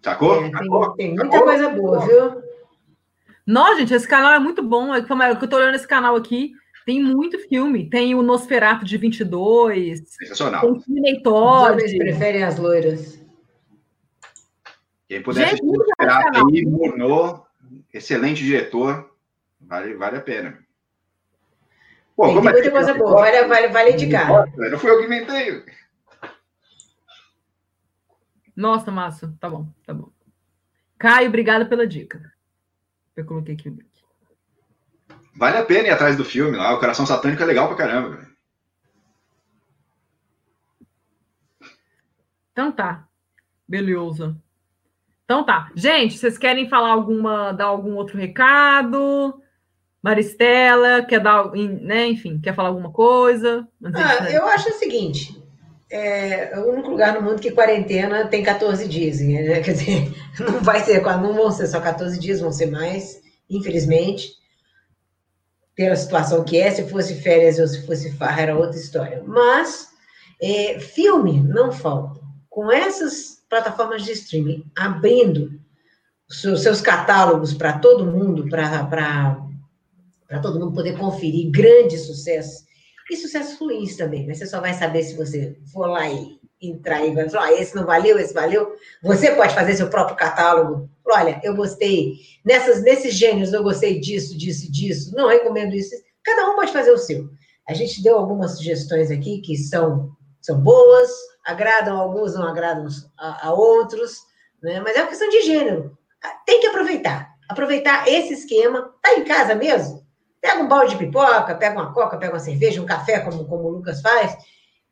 Sacou? É, tem, tem, muita coisa boa, viu? Não, gente, esse canal é muito bom. É que eu tô olhando esse canal aqui. Tem muito filme. Tem o Nosferatu de 22. Sensacional. Tem o Terminator. Os preferem as loiras. Quem puder assistir o Nosferatu aí, Murnau, excelente diretor. Vale, vale a pena. Pô, tem, é muita coisa boa. Vale, vale, vale indicar. Não fui eu que inventei. Nossa, massa. Tá bom, tá bom. Caio, obrigado pela dica. Eu coloquei aqui o link. Vale a pena ir atrás do filme lá. O Coração Satânico é legal pra caramba. Véio. Então tá. Beleza. Então tá. Gente, vocês querem falar alguma, dar algum outro recado? Maristela, quer dar, né, enfim, quer falar alguma coisa? Ah, eu acho o seguinte, é, o único lugar no mundo que quarentena tem 14 dias, né? Quer dizer, não vai ser, não vão ser só 14 dias, vão ser mais, infelizmente, pela situação que é, se fosse férias ou se fosse farra, era outra história. Mas é, filme não falta. Com essas plataformas de streaming abrindo seus catálogos para todo mundo, para todo mundo poder conferir grandes sucessos e sucessos ruins também, mas você só vai saber se você for lá e entrar e vai falar, ah, esse não valeu, esse valeu. Você pode fazer seu próprio catálogo. Olha, eu gostei. Nessas, nesses gêneros eu gostei disso, disso, disso. Não recomendo isso. Cada um pode fazer o seu. A gente deu algumas sugestões aqui que são, são boas, agradam a alguns, não agradam a, a outros, né? mas é uma questão de gênero. Tem que aproveitar. Aproveitar esse esquema. Tá em casa mesmo? Pega um balde de pipoca, pega uma coca, pega uma cerveja, um café, como, como o Lucas faz,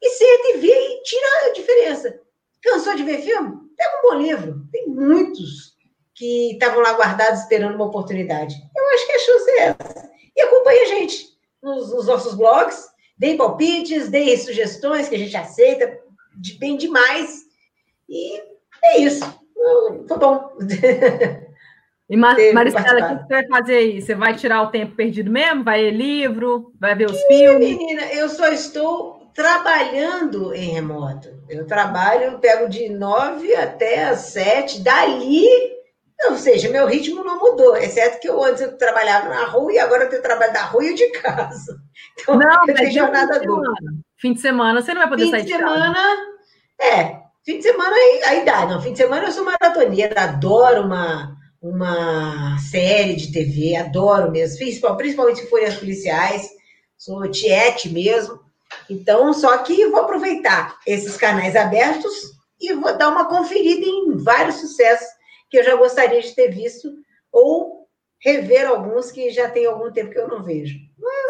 e senta e vê e tira a diferença. Cansou de ver filme? Pega um bom livro. Tem muitos que estavam lá guardados esperando uma oportunidade. Eu acho que a chance é essa. E acompanha a gente nos, nos nossos blogs, deem palpites, deem sugestões que a gente aceita, de bem demais. E é isso. Foi bom. E Mar Maristela, o que você vai fazer aí? Você vai tirar o tempo perdido mesmo? Vai ler livro? Vai ver os filmes? Menina, eu só estou trabalhando em remoto. Eu trabalho, pego de nove até as sete, dali, ou seja, meu ritmo não mudou, exceto que eu antes eu trabalhava na rua e agora eu tenho trabalho da rua e de casa. Então, não, eu tenho jornada dupla. Fim de semana, você não vai poder fim sair de, de semana, casa. É, fim de semana aí, aí dá. Não, fim de semana eu sou maratoneira, adoro uma uma série de TV, adoro mesmo, principalmente se forem as policiais, sou tiete mesmo. Então, só que vou aproveitar esses canais abertos e vou dar uma conferida em vários sucessos que eu já gostaria de ter visto, ou rever alguns que já tem algum tempo que eu não vejo.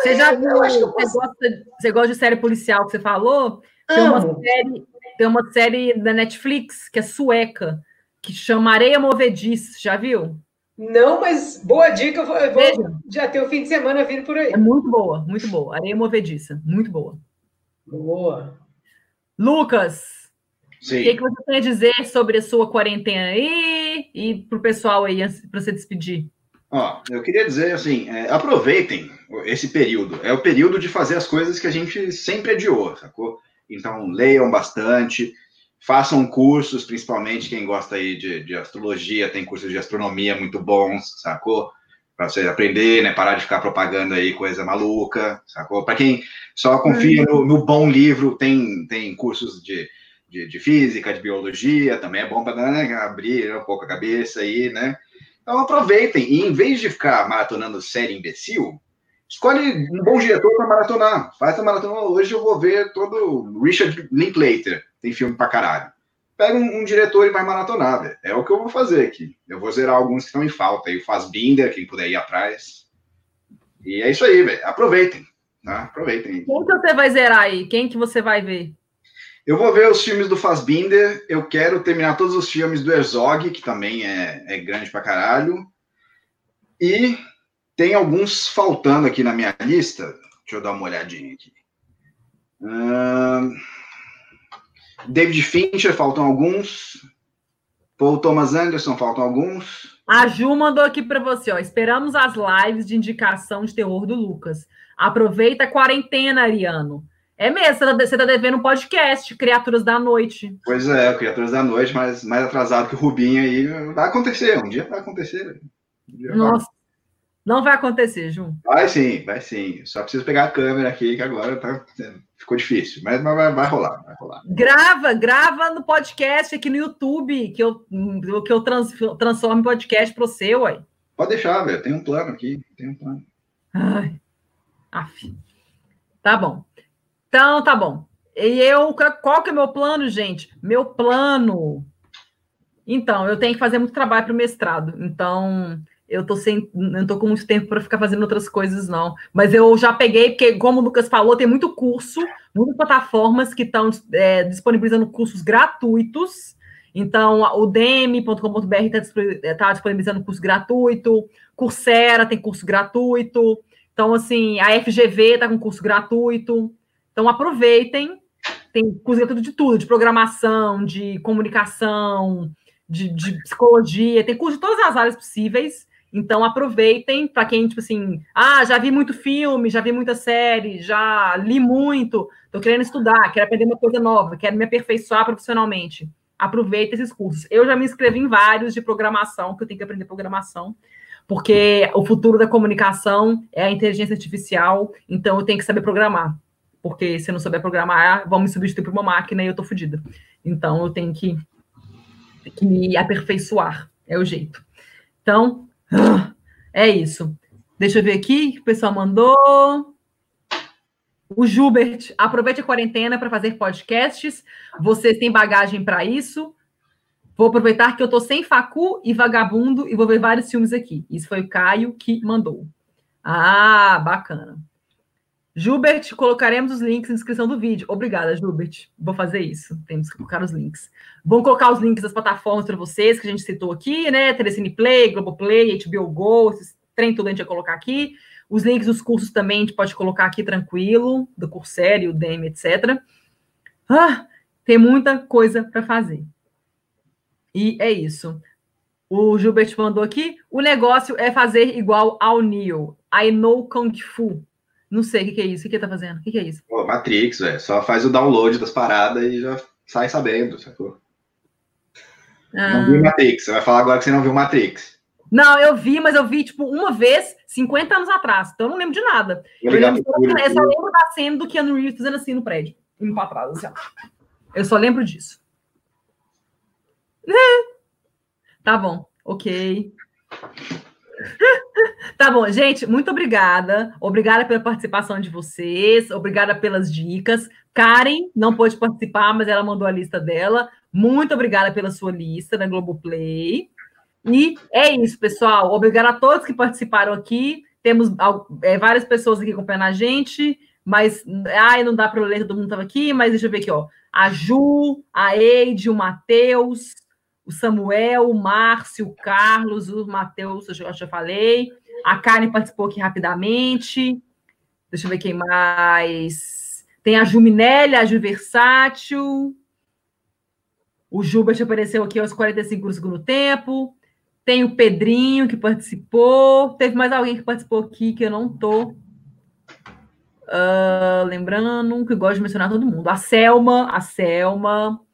Você já viu, você, gosta, você gosta de série policial que você falou? Tem uma, série, tem uma série da Netflix que é sueca que chama Areia Movediça, já viu? Não, mas boa dica, eu vou, eu vou já ter o fim de semana vindo por aí. É muito boa, muito boa. Areia Movediça, muito boa. Boa. Lucas, Sim. o que, que você tem a dizer sobre a sua quarentena aí e para o pessoal aí, para você despedir? Ó, eu queria dizer assim, é, aproveitem esse período. É o período de fazer as coisas que a gente sempre adiou, sacou? Então, leiam bastante, Façam cursos, principalmente quem gosta aí de, de astrologia, tem cursos de astronomia muito bons, sacou? Para você aprender, né? Parar de ficar propagando aí coisa maluca, sacou? Para quem só confia no, no, bom livro, tem, tem cursos de, de, de física, de biologia, também é bom para né, abrir um pouco a cabeça aí, né? Então aproveitem, e em vez de ficar maratonando série imbecil, escolhe um bom diretor para maratonar. Faz a maratona hoje, eu vou ver todo Richard Linklater tem filme pra caralho. Pega um, um diretor e vai maratonar, velho. É o que eu vou fazer aqui. Eu vou zerar alguns que estão em falta. Aí o Binder, quem puder ir atrás. E é isso aí, velho. Aproveitem. Tá? Aproveitem. Quem que você vai zerar aí? Quem que você vai ver? Eu vou ver os filmes do Fassbinder. Eu quero terminar todos os filmes do Herzog, que também é, é grande pra caralho. E tem alguns faltando aqui na minha lista. Deixa eu dar uma olhadinha aqui. Uh... David Fincher, faltam alguns. Paul Thomas Anderson, faltam alguns. A Ju mandou aqui para você, ó. Esperamos as lives de indicação de terror do Lucas. Aproveita a quarentena, Ariano. É mesmo, você tá, tá devendo um podcast, Criaturas da Noite. Pois é, Criaturas da Noite, mas mais atrasado que o Rubinho aí. Vai acontecer, um dia vai acontecer. Um dia Nossa. Não vai acontecer, Ju. Vai sim, vai sim. Só preciso pegar a câmera aqui, que agora tá, ficou difícil. Mas, mas vai, vai, rolar, vai rolar. Grava, grava no podcast aqui no YouTube, que eu, que eu trans, transformo em podcast para você, uai. Pode deixar, velho. Tem um plano aqui. Tem um plano. Ai. Af. Tá bom. Então, tá bom. E eu, qual que é o meu plano, gente? Meu plano. Então, eu tenho que fazer muito trabalho para o mestrado. Então, eu tô sem, não tô com muito tempo para ficar fazendo outras coisas, não. Mas eu já peguei, porque, como o Lucas falou, tem muito curso, muitas plataformas que estão é, disponibilizando cursos gratuitos. Então, o demi.com.br está tá disponibilizando curso gratuito, Coursera tem curso gratuito. Então, assim, a FGV está com curso gratuito. Então, aproveitem. Tem curso gratuito de tudo, de programação, de comunicação, de, de psicologia, tem curso de todas as áreas possíveis. Então aproveitem para quem, tipo assim, ah, já vi muito filme, já vi muita série, já li muito, estou querendo estudar, quero aprender uma coisa nova, quero me aperfeiçoar profissionalmente. Aproveita esses cursos. Eu já me inscrevi em vários de programação, que eu tenho que aprender programação, porque o futuro da comunicação é a inteligência artificial, então eu tenho que saber programar. Porque se eu não souber programar, vão me substituir por uma máquina e eu tô fodida. Então eu tenho que, que me aperfeiçoar. É o jeito. Então, é isso. Deixa eu ver aqui que o pessoal mandou. O Jubert, aproveite a quarentena para fazer podcasts. Vocês têm bagagem para isso. Vou aproveitar que eu estou sem facu e vagabundo e vou ver vários filmes aqui. Isso foi o Caio que mandou. Ah, bacana. Gilbert, colocaremos os links na descrição do vídeo. Obrigada, Gilbert. Vou fazer isso. Temos que colocar os links. Vamos colocar os links das plataformas para vocês que a gente citou aqui, né? Telecine Play, Globoplay, HBO Go, esses trem tudo a gente vai colocar aqui. Os links dos cursos também a gente pode colocar aqui tranquilo, do Coursera, o DEM, etc. Ah, tem muita coisa para fazer. E é isso. O Gilbert mandou aqui. O negócio é fazer igual ao Neo. I know Kung Fu. Não sei o que, que é isso. O que, que tá fazendo? O que, que é isso? Pô, Matrix, velho. Só faz o download das paradas e já sai sabendo, sacou? Ah. Não viu Matrix. Você vai falar agora que você não viu Matrix. Não, eu vi, mas eu vi, tipo, uma vez, 50 anos atrás. Então eu não lembro de nada. Eu, lembro, eu só lembro da cena do Keanu Reeves fazendo assim no prédio. Indo pra trás, assim, ó. Eu só lembro disso. Tá bom, ok. Tá bom, gente, muito obrigada. Obrigada pela participação de vocês, obrigada pelas dicas. Karen não pôde participar, mas ela mandou a lista dela. Muito obrigada pela sua lista na Globoplay. E é isso, pessoal. Obrigada a todos que participaram aqui. Temos é, várias pessoas aqui acompanhando a gente, mas ai, não dá para ler, todo mundo estava aqui, mas deixa eu ver aqui, ó. A Ju, a Eide, o Matheus, o Samuel, o Márcio, o Carlos, o Matheus, eu já falei. A Karen participou aqui rapidamente. Deixa eu ver quem mais. Tem a Ju Minelli, a Ju Versátil. O Gilbert apareceu aqui aos 45 do segundo tempo. Tem o Pedrinho que participou. Teve mais alguém que participou aqui que eu não tô uh, lembrando, que gosto de mencionar todo mundo. A Selma, a Selma.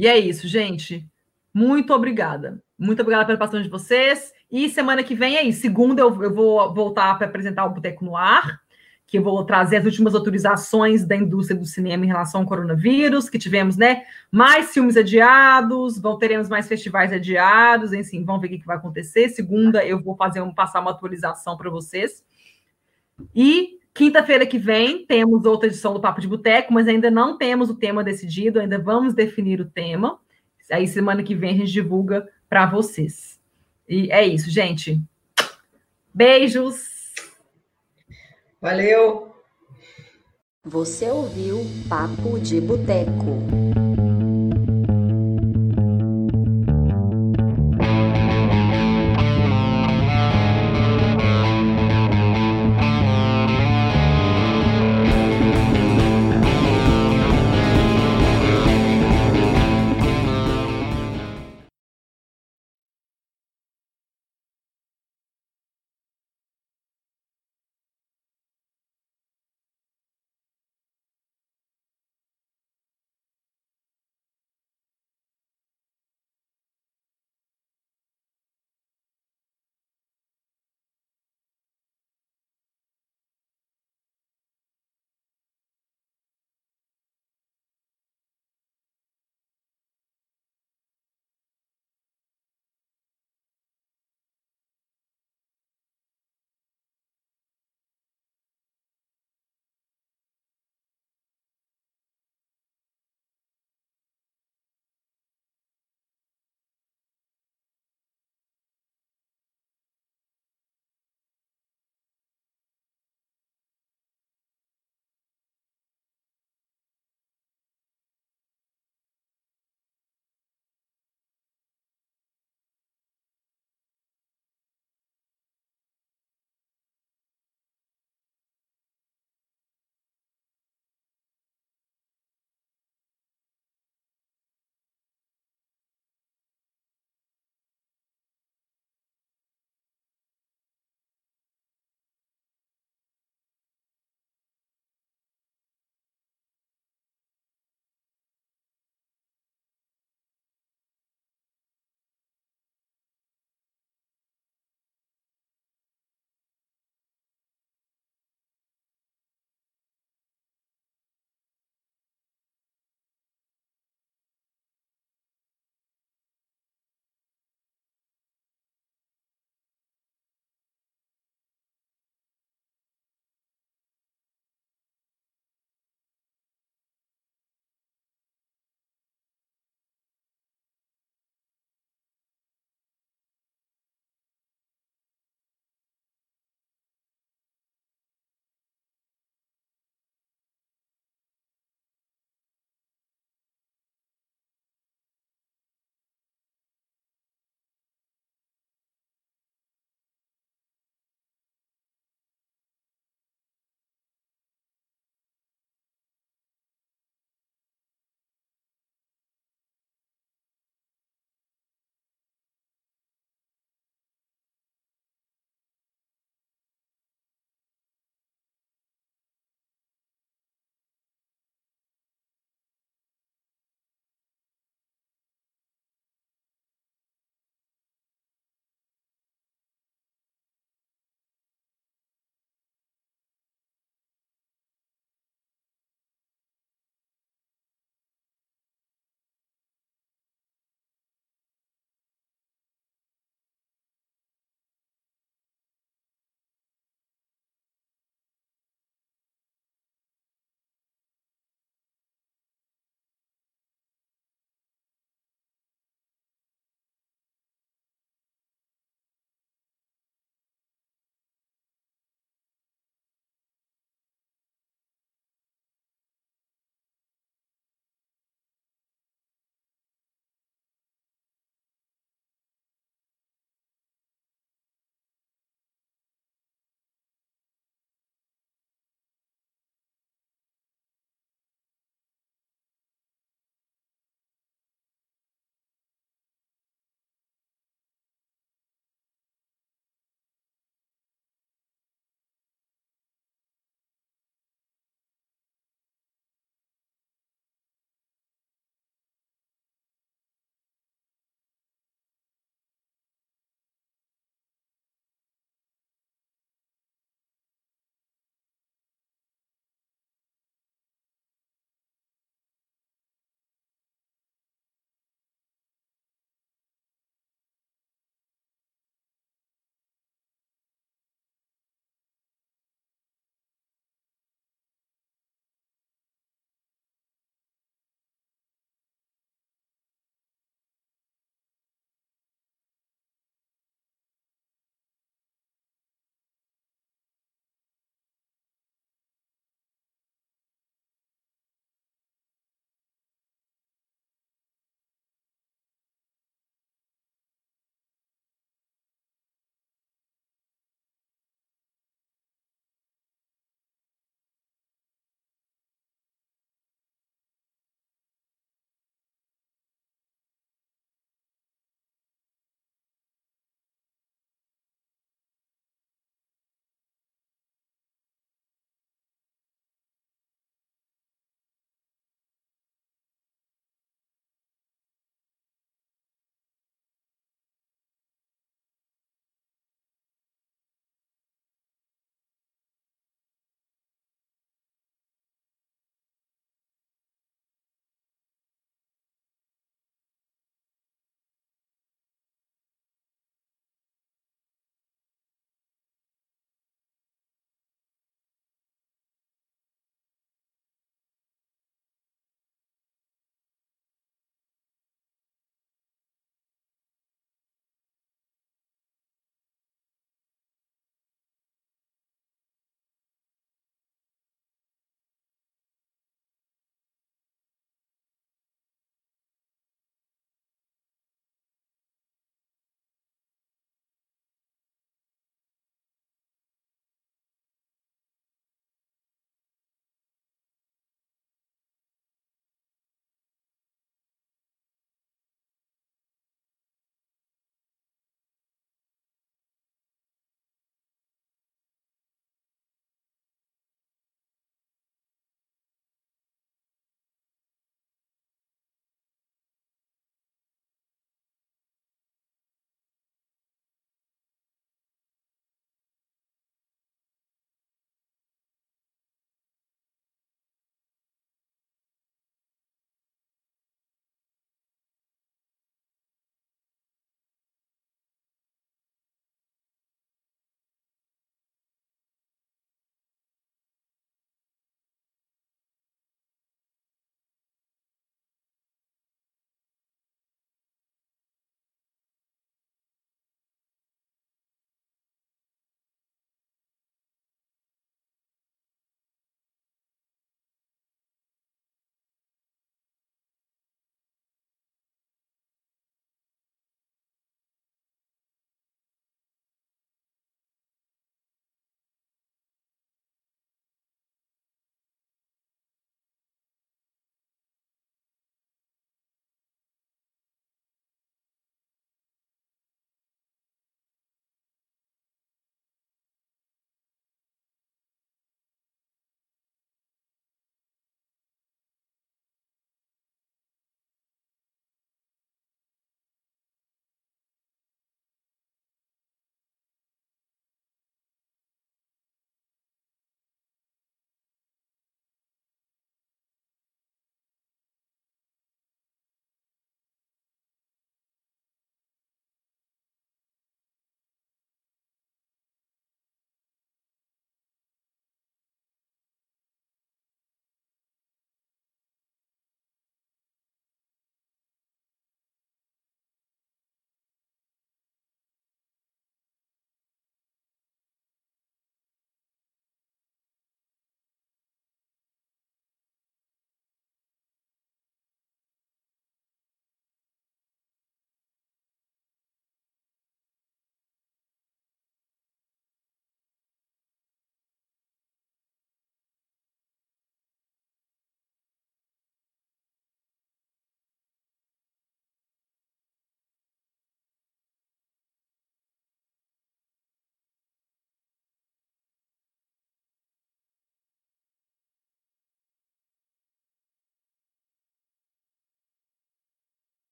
E é isso, gente. Muito obrigada. Muito obrigada pela participação de vocês. E semana que vem é isso. Segunda, eu, eu vou voltar para apresentar o Boteco no Ar, que eu vou trazer as últimas autorizações da indústria do cinema em relação ao coronavírus, que tivemos, né? Mais filmes adiados, vão, teremos mais festivais adiados, enfim, vamos ver o que, que vai acontecer. Segunda, eu vou fazer um, passar uma atualização para vocês. E quinta-feira que vem temos outra edição do Papo de Boteco, mas ainda não temos o tema decidido, ainda vamos definir o tema. Aí semana que vem a gente divulga para vocês. E é isso, gente. Beijos. Valeu. Você ouviu Papo de Boteco.